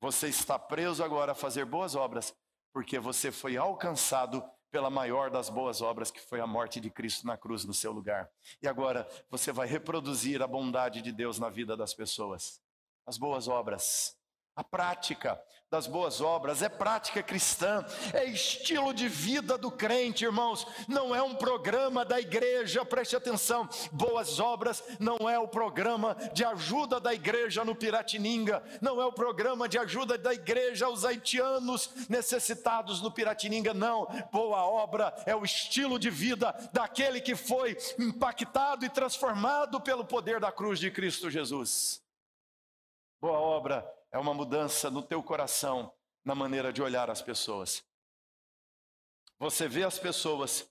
Você está preso agora a fazer boas obras, porque você foi alcançado pela maior das boas obras, que foi a morte de Cristo na cruz no seu lugar. E agora você vai reproduzir a bondade de Deus na vida das pessoas. As boas obras a prática das boas obras é prática cristã, é estilo de vida do crente, irmãos. Não é um programa da igreja, preste atenção. Boas obras não é o programa de ajuda da igreja no Piratininga, não é o programa de ajuda da igreja aos haitianos necessitados no Piratininga, não. Boa obra é o estilo de vida daquele que foi impactado e transformado pelo poder da cruz de Cristo Jesus. Boa obra é uma mudança no teu coração, na maneira de olhar as pessoas. Você vê as pessoas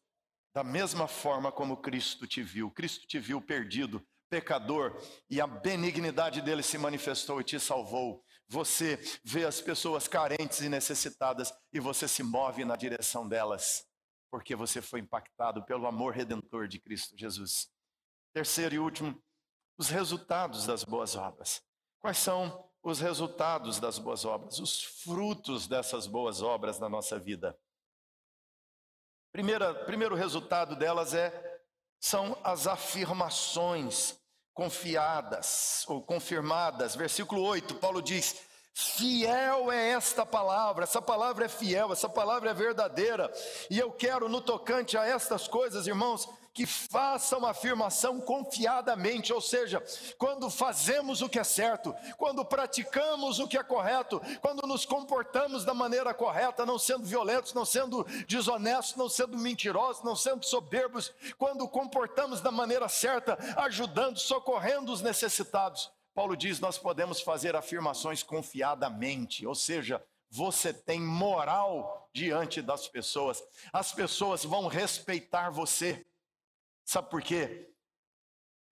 da mesma forma como Cristo te viu. Cristo te viu perdido, pecador, e a benignidade dele se manifestou e te salvou. Você vê as pessoas carentes e necessitadas e você se move na direção delas, porque você foi impactado pelo amor redentor de Cristo Jesus. Terceiro e último, os resultados das boas obras. Quais são os resultados das boas obras, os frutos dessas boas obras na nossa vida. Primeira, primeiro resultado delas é são as afirmações confiadas ou confirmadas. Versículo 8, Paulo diz: Fiel é esta palavra, essa palavra é fiel, essa palavra é verdadeira. E eu quero, no tocante a estas coisas, irmãos, que faça uma afirmação confiadamente, ou seja, quando fazemos o que é certo, quando praticamos o que é correto, quando nos comportamos da maneira correta, não sendo violentos, não sendo desonestos, não sendo mentirosos, não sendo soberbos, quando comportamos da maneira certa, ajudando, socorrendo os necessitados. Paulo diz: nós podemos fazer afirmações confiadamente, ou seja, você tem moral diante das pessoas, as pessoas vão respeitar você. Sabe por quê?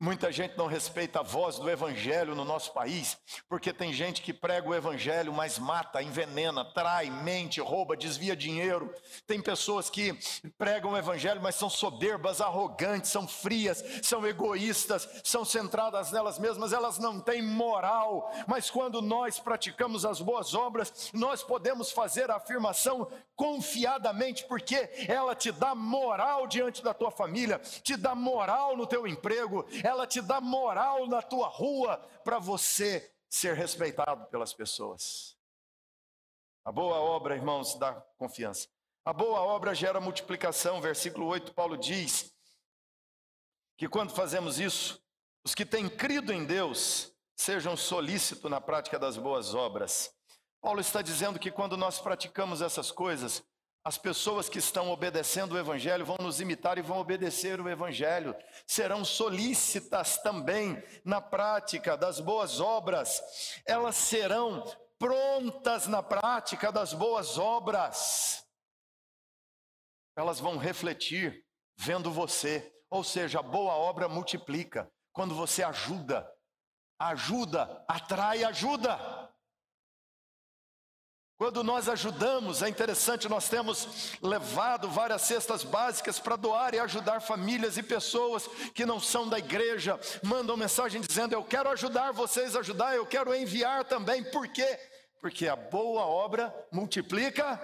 Muita gente não respeita a voz do Evangelho no nosso país, porque tem gente que prega o Evangelho, mas mata, envenena, trai, mente, rouba, desvia dinheiro. Tem pessoas que pregam o Evangelho, mas são soberbas, arrogantes, são frias, são egoístas, são centradas nelas mesmas, elas não têm moral. Mas quando nós praticamos as boas obras, nós podemos fazer a afirmação confiadamente, porque ela te dá moral diante da tua família, te dá moral no teu emprego, ela te dá moral na tua rua para você ser respeitado pelas pessoas. A boa obra, irmãos, dá confiança. A boa obra gera multiplicação. Versículo 8, Paulo diz que quando fazemos isso, os que têm crido em Deus sejam solícitos na prática das boas obras. Paulo está dizendo que quando nós praticamos essas coisas, as pessoas que estão obedecendo o Evangelho vão nos imitar e vão obedecer o Evangelho. Serão solícitas também na prática das boas obras. Elas serão prontas na prática das boas obras. Elas vão refletir vendo você. Ou seja, a boa obra multiplica. Quando você ajuda, ajuda, atrai ajuda. Quando nós ajudamos, é interessante, nós temos levado várias cestas básicas para doar e ajudar famílias e pessoas que não são da igreja, mandam mensagem dizendo: Eu quero ajudar vocês a ajudar, eu quero enviar também. Por quê? Porque a boa obra multiplica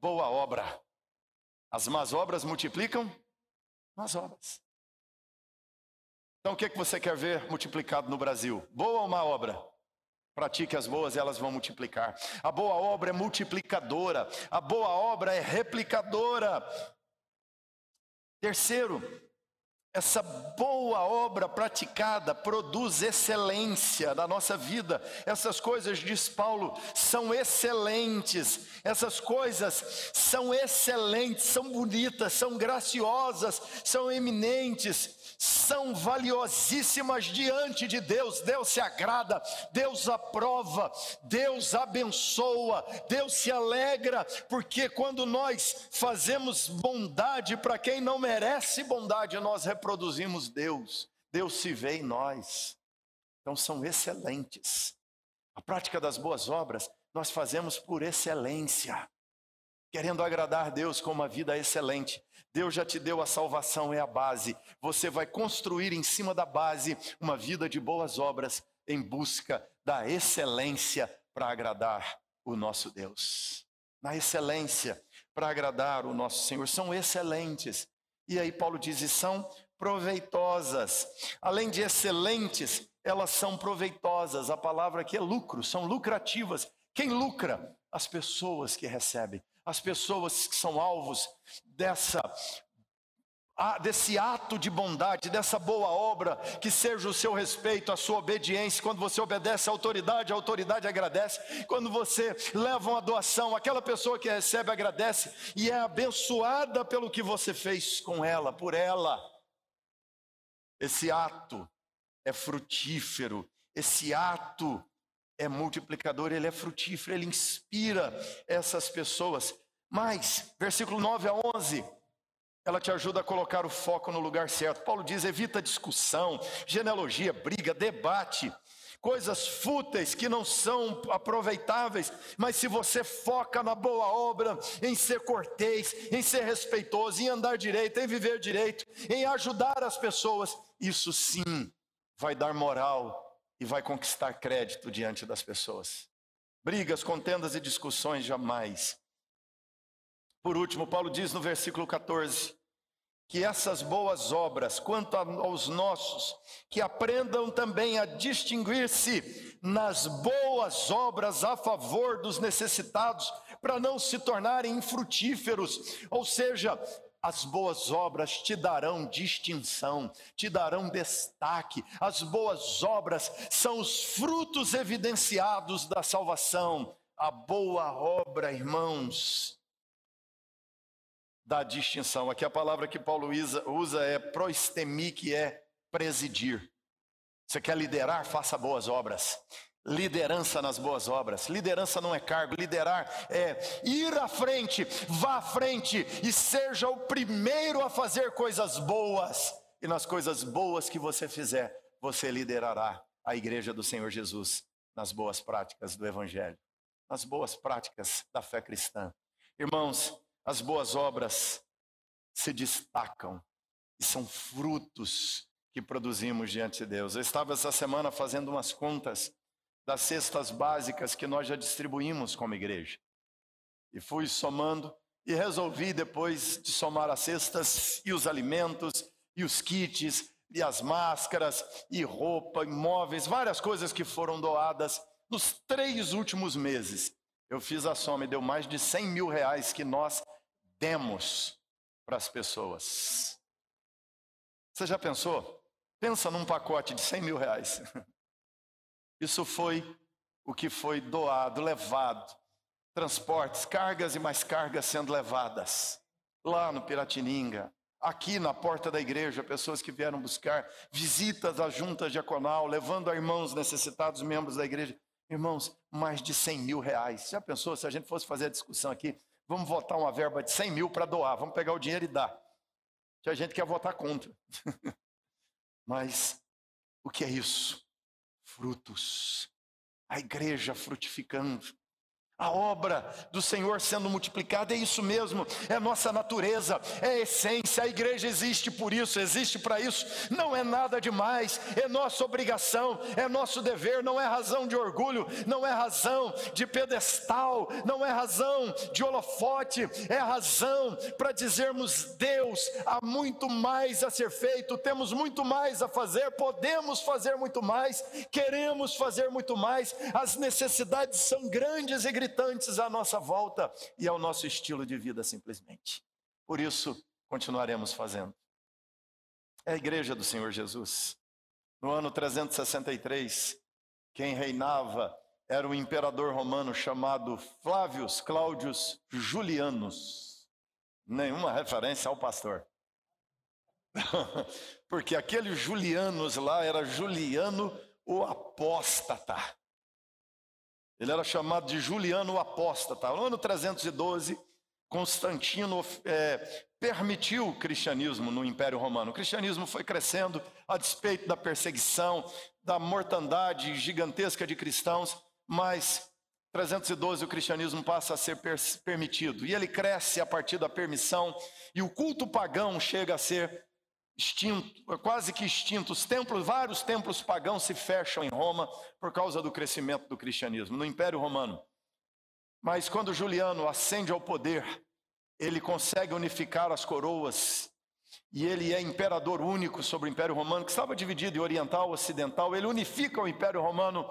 boa obra. As más obras multiplicam más obras. Então o que, é que você quer ver multiplicado no Brasil? Boa ou má obra? Pratique as boas e elas vão multiplicar. A boa obra é multiplicadora. A boa obra é replicadora. Terceiro, essa boa obra praticada produz excelência na nossa vida. Essas coisas, diz Paulo, são excelentes. Essas coisas são excelentes, são bonitas, são graciosas, são eminentes são valiosíssimas diante de Deus. Deus se agrada, Deus aprova, Deus abençoa, Deus se alegra, porque quando nós fazemos bondade para quem não merece bondade, nós reproduzimos Deus. Deus se vê em nós. Então são excelentes. A prática das boas obras nós fazemos por excelência, querendo agradar Deus com uma vida excelente. Deus já te deu a salvação, é a base. Você vai construir em cima da base uma vida de boas obras em busca da excelência para agradar o nosso Deus. Na excelência para agradar o nosso Senhor. São excelentes. E aí Paulo diz: e são proveitosas. Além de excelentes, elas são proveitosas. A palavra aqui é lucro, são lucrativas. Quem lucra? As pessoas que recebem as pessoas que são alvos dessa desse ato de bondade, dessa boa obra, que seja o seu respeito, a sua obediência. Quando você obedece à autoridade, a autoridade agradece. Quando você leva uma doação, aquela pessoa que recebe agradece e é abençoada pelo que você fez com ela, por ela. Esse ato é frutífero, esse ato é multiplicador, ele é frutífero, ele inspira essas pessoas. Mas, versículo 9 a 11, ela te ajuda a colocar o foco no lugar certo. Paulo diz: evita discussão, genealogia, briga, debate, coisas fúteis que não são aproveitáveis, mas se você foca na boa obra, em ser cortês, em ser respeitoso, em andar direito, em viver direito, em ajudar as pessoas, isso sim vai dar moral e vai conquistar crédito diante das pessoas. Brigas, contendas e discussões jamais. Por último, Paulo diz no versículo 14: que essas boas obras, quanto aos nossos, que aprendam também a distinguir-se nas boas obras a favor dos necessitados, para não se tornarem infrutíferos, ou seja, as boas obras te darão distinção, te darão destaque. As boas obras são os frutos evidenciados da salvação. A boa obra, irmãos, dá distinção. Aqui a palavra que Paulo usa é proistemi, que é presidir. Você quer liderar? Faça boas obras. Liderança nas boas obras. Liderança não é cargo, liderar é ir à frente, vá à frente e seja o primeiro a fazer coisas boas. E nas coisas boas que você fizer, você liderará a igreja do Senhor Jesus nas boas práticas do Evangelho, nas boas práticas da fé cristã. Irmãos, as boas obras se destacam e são frutos que produzimos diante de Deus. Eu estava essa semana fazendo umas contas das cestas básicas que nós já distribuímos como igreja. E fui somando e resolvi depois de somar as cestas e os alimentos e os kits e as máscaras e roupa, imóveis, várias coisas que foram doadas nos três últimos meses. Eu fiz a soma e deu mais de 100 mil reais que nós demos para as pessoas. Você já pensou? Pensa num pacote de 100 mil reais. Isso foi o que foi doado, levado. Transportes, cargas e mais cargas sendo levadas. Lá no Piratininga, aqui na porta da igreja, pessoas que vieram buscar visitas à junta diaconal, levando a irmãos necessitados, membros da igreja. Irmãos, mais de 100 mil reais. Já pensou se a gente fosse fazer a discussão aqui? Vamos votar uma verba de 100 mil para doar, vamos pegar o dinheiro e dar. Que a gente quer votar contra. Mas o que é isso? Frutos. A igreja frutificando, a obra do Senhor sendo multiplicada, é isso mesmo, é nossa natureza, é a essência, a igreja existe por isso, existe para isso, não é nada demais, é nossa obrigação, é nosso dever, não é razão de orgulho, não é razão de pedestal, não é razão de holofote, é razão para dizermos: Deus, há muito mais a ser feito, temos muito mais a fazer, podemos fazer muito mais, queremos fazer muito mais, as necessidades são grandes e gritantes gritantes à nossa volta e ao nosso estilo de vida, simplesmente. Por isso, continuaremos fazendo. É a igreja do Senhor Jesus. No ano 363, quem reinava era o imperador romano chamado Flávios Cláudios Julianus. Nenhuma referência ao pastor. Porque aquele Julianus lá era Juliano o apóstata. Ele era chamado de Juliano o Apóstata. No ano 312, Constantino é, permitiu o cristianismo no Império Romano. O cristianismo foi crescendo a despeito da perseguição, da mortandade gigantesca de cristãos, mas 312 o cristianismo passa a ser permitido. E ele cresce a partir da permissão, e o culto pagão chega a ser extinto, quase que extinto. Os templos, vários templos pagãos se fecham em Roma por causa do crescimento do cristianismo, no Império Romano. Mas quando Juliano ascende ao poder, ele consegue unificar as coroas e ele é imperador único sobre o Império Romano, que estava dividido em oriental ocidental. Ele unifica o Império Romano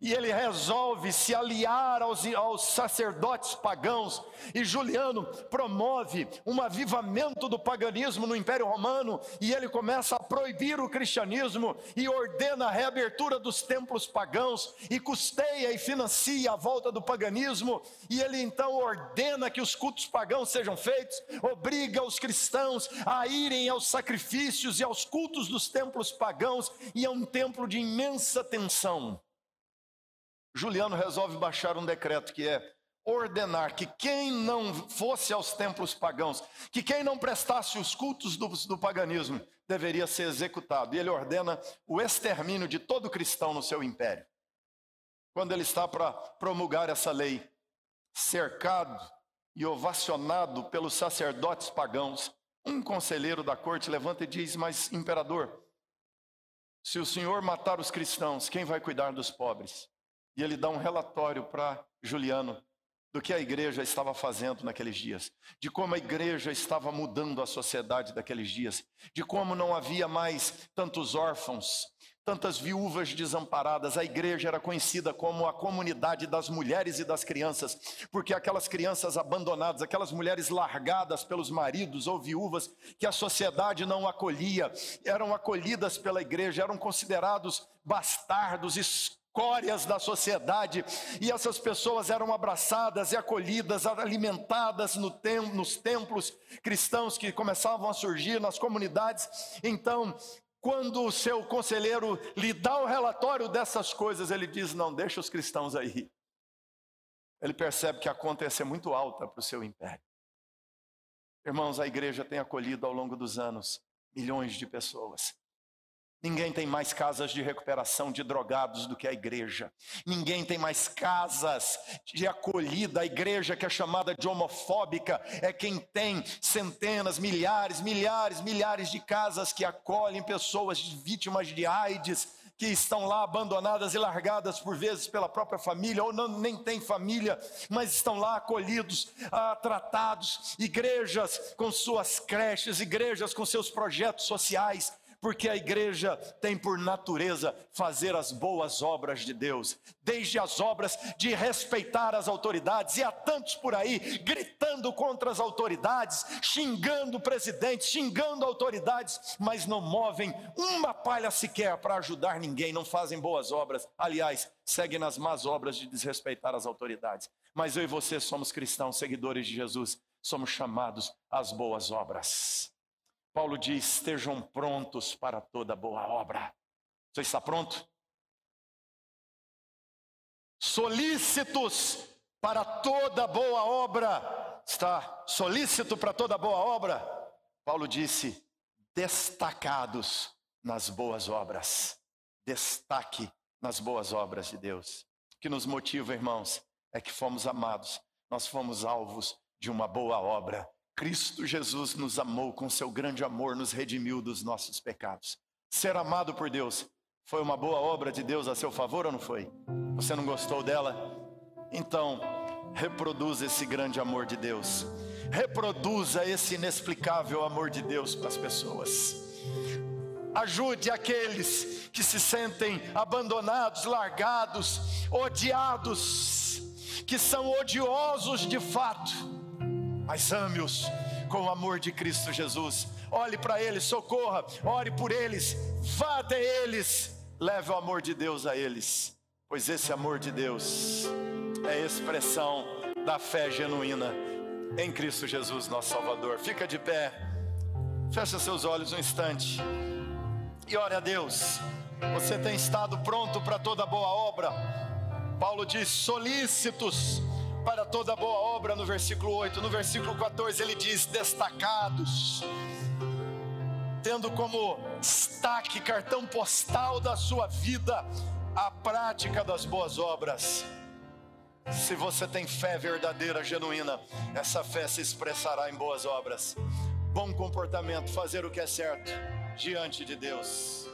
e ele resolve se aliar aos, aos, sacerdotes pagãos, e Juliano promove um avivamento do paganismo no Império Romano, e ele começa a proibir o cristianismo e ordena a reabertura dos templos pagãos, e custeia e financia a volta do paganismo, e ele então ordena que os cultos pagãos sejam feitos, obriga os cristãos a irem aos sacrifícios e aos cultos dos templos pagãos, e é um templo de imensa tensão. Juliano resolve baixar um decreto que é ordenar que quem não fosse aos templos pagãos, que quem não prestasse os cultos do, do paganismo, deveria ser executado. E ele ordena o extermínio de todo cristão no seu império. Quando ele está para promulgar essa lei, cercado e ovacionado pelos sacerdotes pagãos, um conselheiro da corte levanta e diz: Mas, imperador, se o senhor matar os cristãos, quem vai cuidar dos pobres? E ele dá um relatório para Juliano do que a igreja estava fazendo naqueles dias, de como a igreja estava mudando a sociedade daqueles dias, de como não havia mais tantos órfãos, tantas viúvas desamparadas. A igreja era conhecida como a comunidade das mulheres e das crianças, porque aquelas crianças abandonadas, aquelas mulheres largadas pelos maridos ou viúvas que a sociedade não acolhia, eram acolhidas pela igreja, eram considerados bastardos, escórias da sociedade, e essas pessoas eram abraçadas e acolhidas, alimentadas no tem, nos templos cristãos que começavam a surgir nas comunidades. Então, quando o seu conselheiro lhe dá o relatório dessas coisas, ele diz: Não, deixa os cristãos aí. Ele percebe que a conta ia ser muito alta para o seu império. Irmãos, a igreja tem acolhido ao longo dos anos milhões de pessoas. Ninguém tem mais casas de recuperação de drogados do que a igreja. Ninguém tem mais casas de acolhida. A igreja que é chamada de homofóbica é quem tem centenas, milhares, milhares, milhares de casas que acolhem pessoas vítimas de AIDS, que estão lá abandonadas e largadas por vezes pela própria família, ou não, nem tem família, mas estão lá acolhidos, ah, tratados. Igrejas com suas creches, igrejas com seus projetos sociais porque a igreja tem por natureza fazer as boas obras de Deus, desde as obras de respeitar as autoridades, e há tantos por aí gritando contra as autoridades, xingando o presidente, xingando autoridades, mas não movem uma palha sequer para ajudar ninguém, não fazem boas obras, aliás, seguem nas más obras de desrespeitar as autoridades. Mas eu e você somos cristãos, seguidores de Jesus, somos chamados às boas obras. Paulo diz: estejam prontos para toda boa obra. Você está pronto? Solícitos para toda boa obra. Está solícito para toda boa obra? Paulo disse: destacados nas boas obras. Destaque nas boas obras de Deus. O que nos motiva, irmãos, é que fomos amados, nós fomos alvos de uma boa obra. Cristo Jesus nos amou com seu grande amor, nos redimiu dos nossos pecados. Ser amado por Deus foi uma boa obra de Deus a seu favor ou não foi? Você não gostou dela? Então, reproduza esse grande amor de Deus. Reproduza esse inexplicável amor de Deus para as pessoas. Ajude aqueles que se sentem abandonados, largados, odiados, que são odiosos de fato, mas ame-os com o amor de Cristo Jesus. Olhe para eles, socorra, ore por eles, vá até eles, leve o amor de Deus a eles, pois esse amor de Deus é expressão da fé genuína em Cristo Jesus, nosso Salvador. Fica de pé, fecha seus olhos um instante e ore a Deus. Você tem estado pronto para toda boa obra. Paulo diz: solícitos para toda boa obra, no versículo 8. No versículo 14, ele diz: destacados, tendo como destaque, cartão postal da sua vida, a prática das boas obras. Se você tem fé verdadeira, genuína, essa fé se expressará em boas obras. Bom comportamento, fazer o que é certo diante de Deus.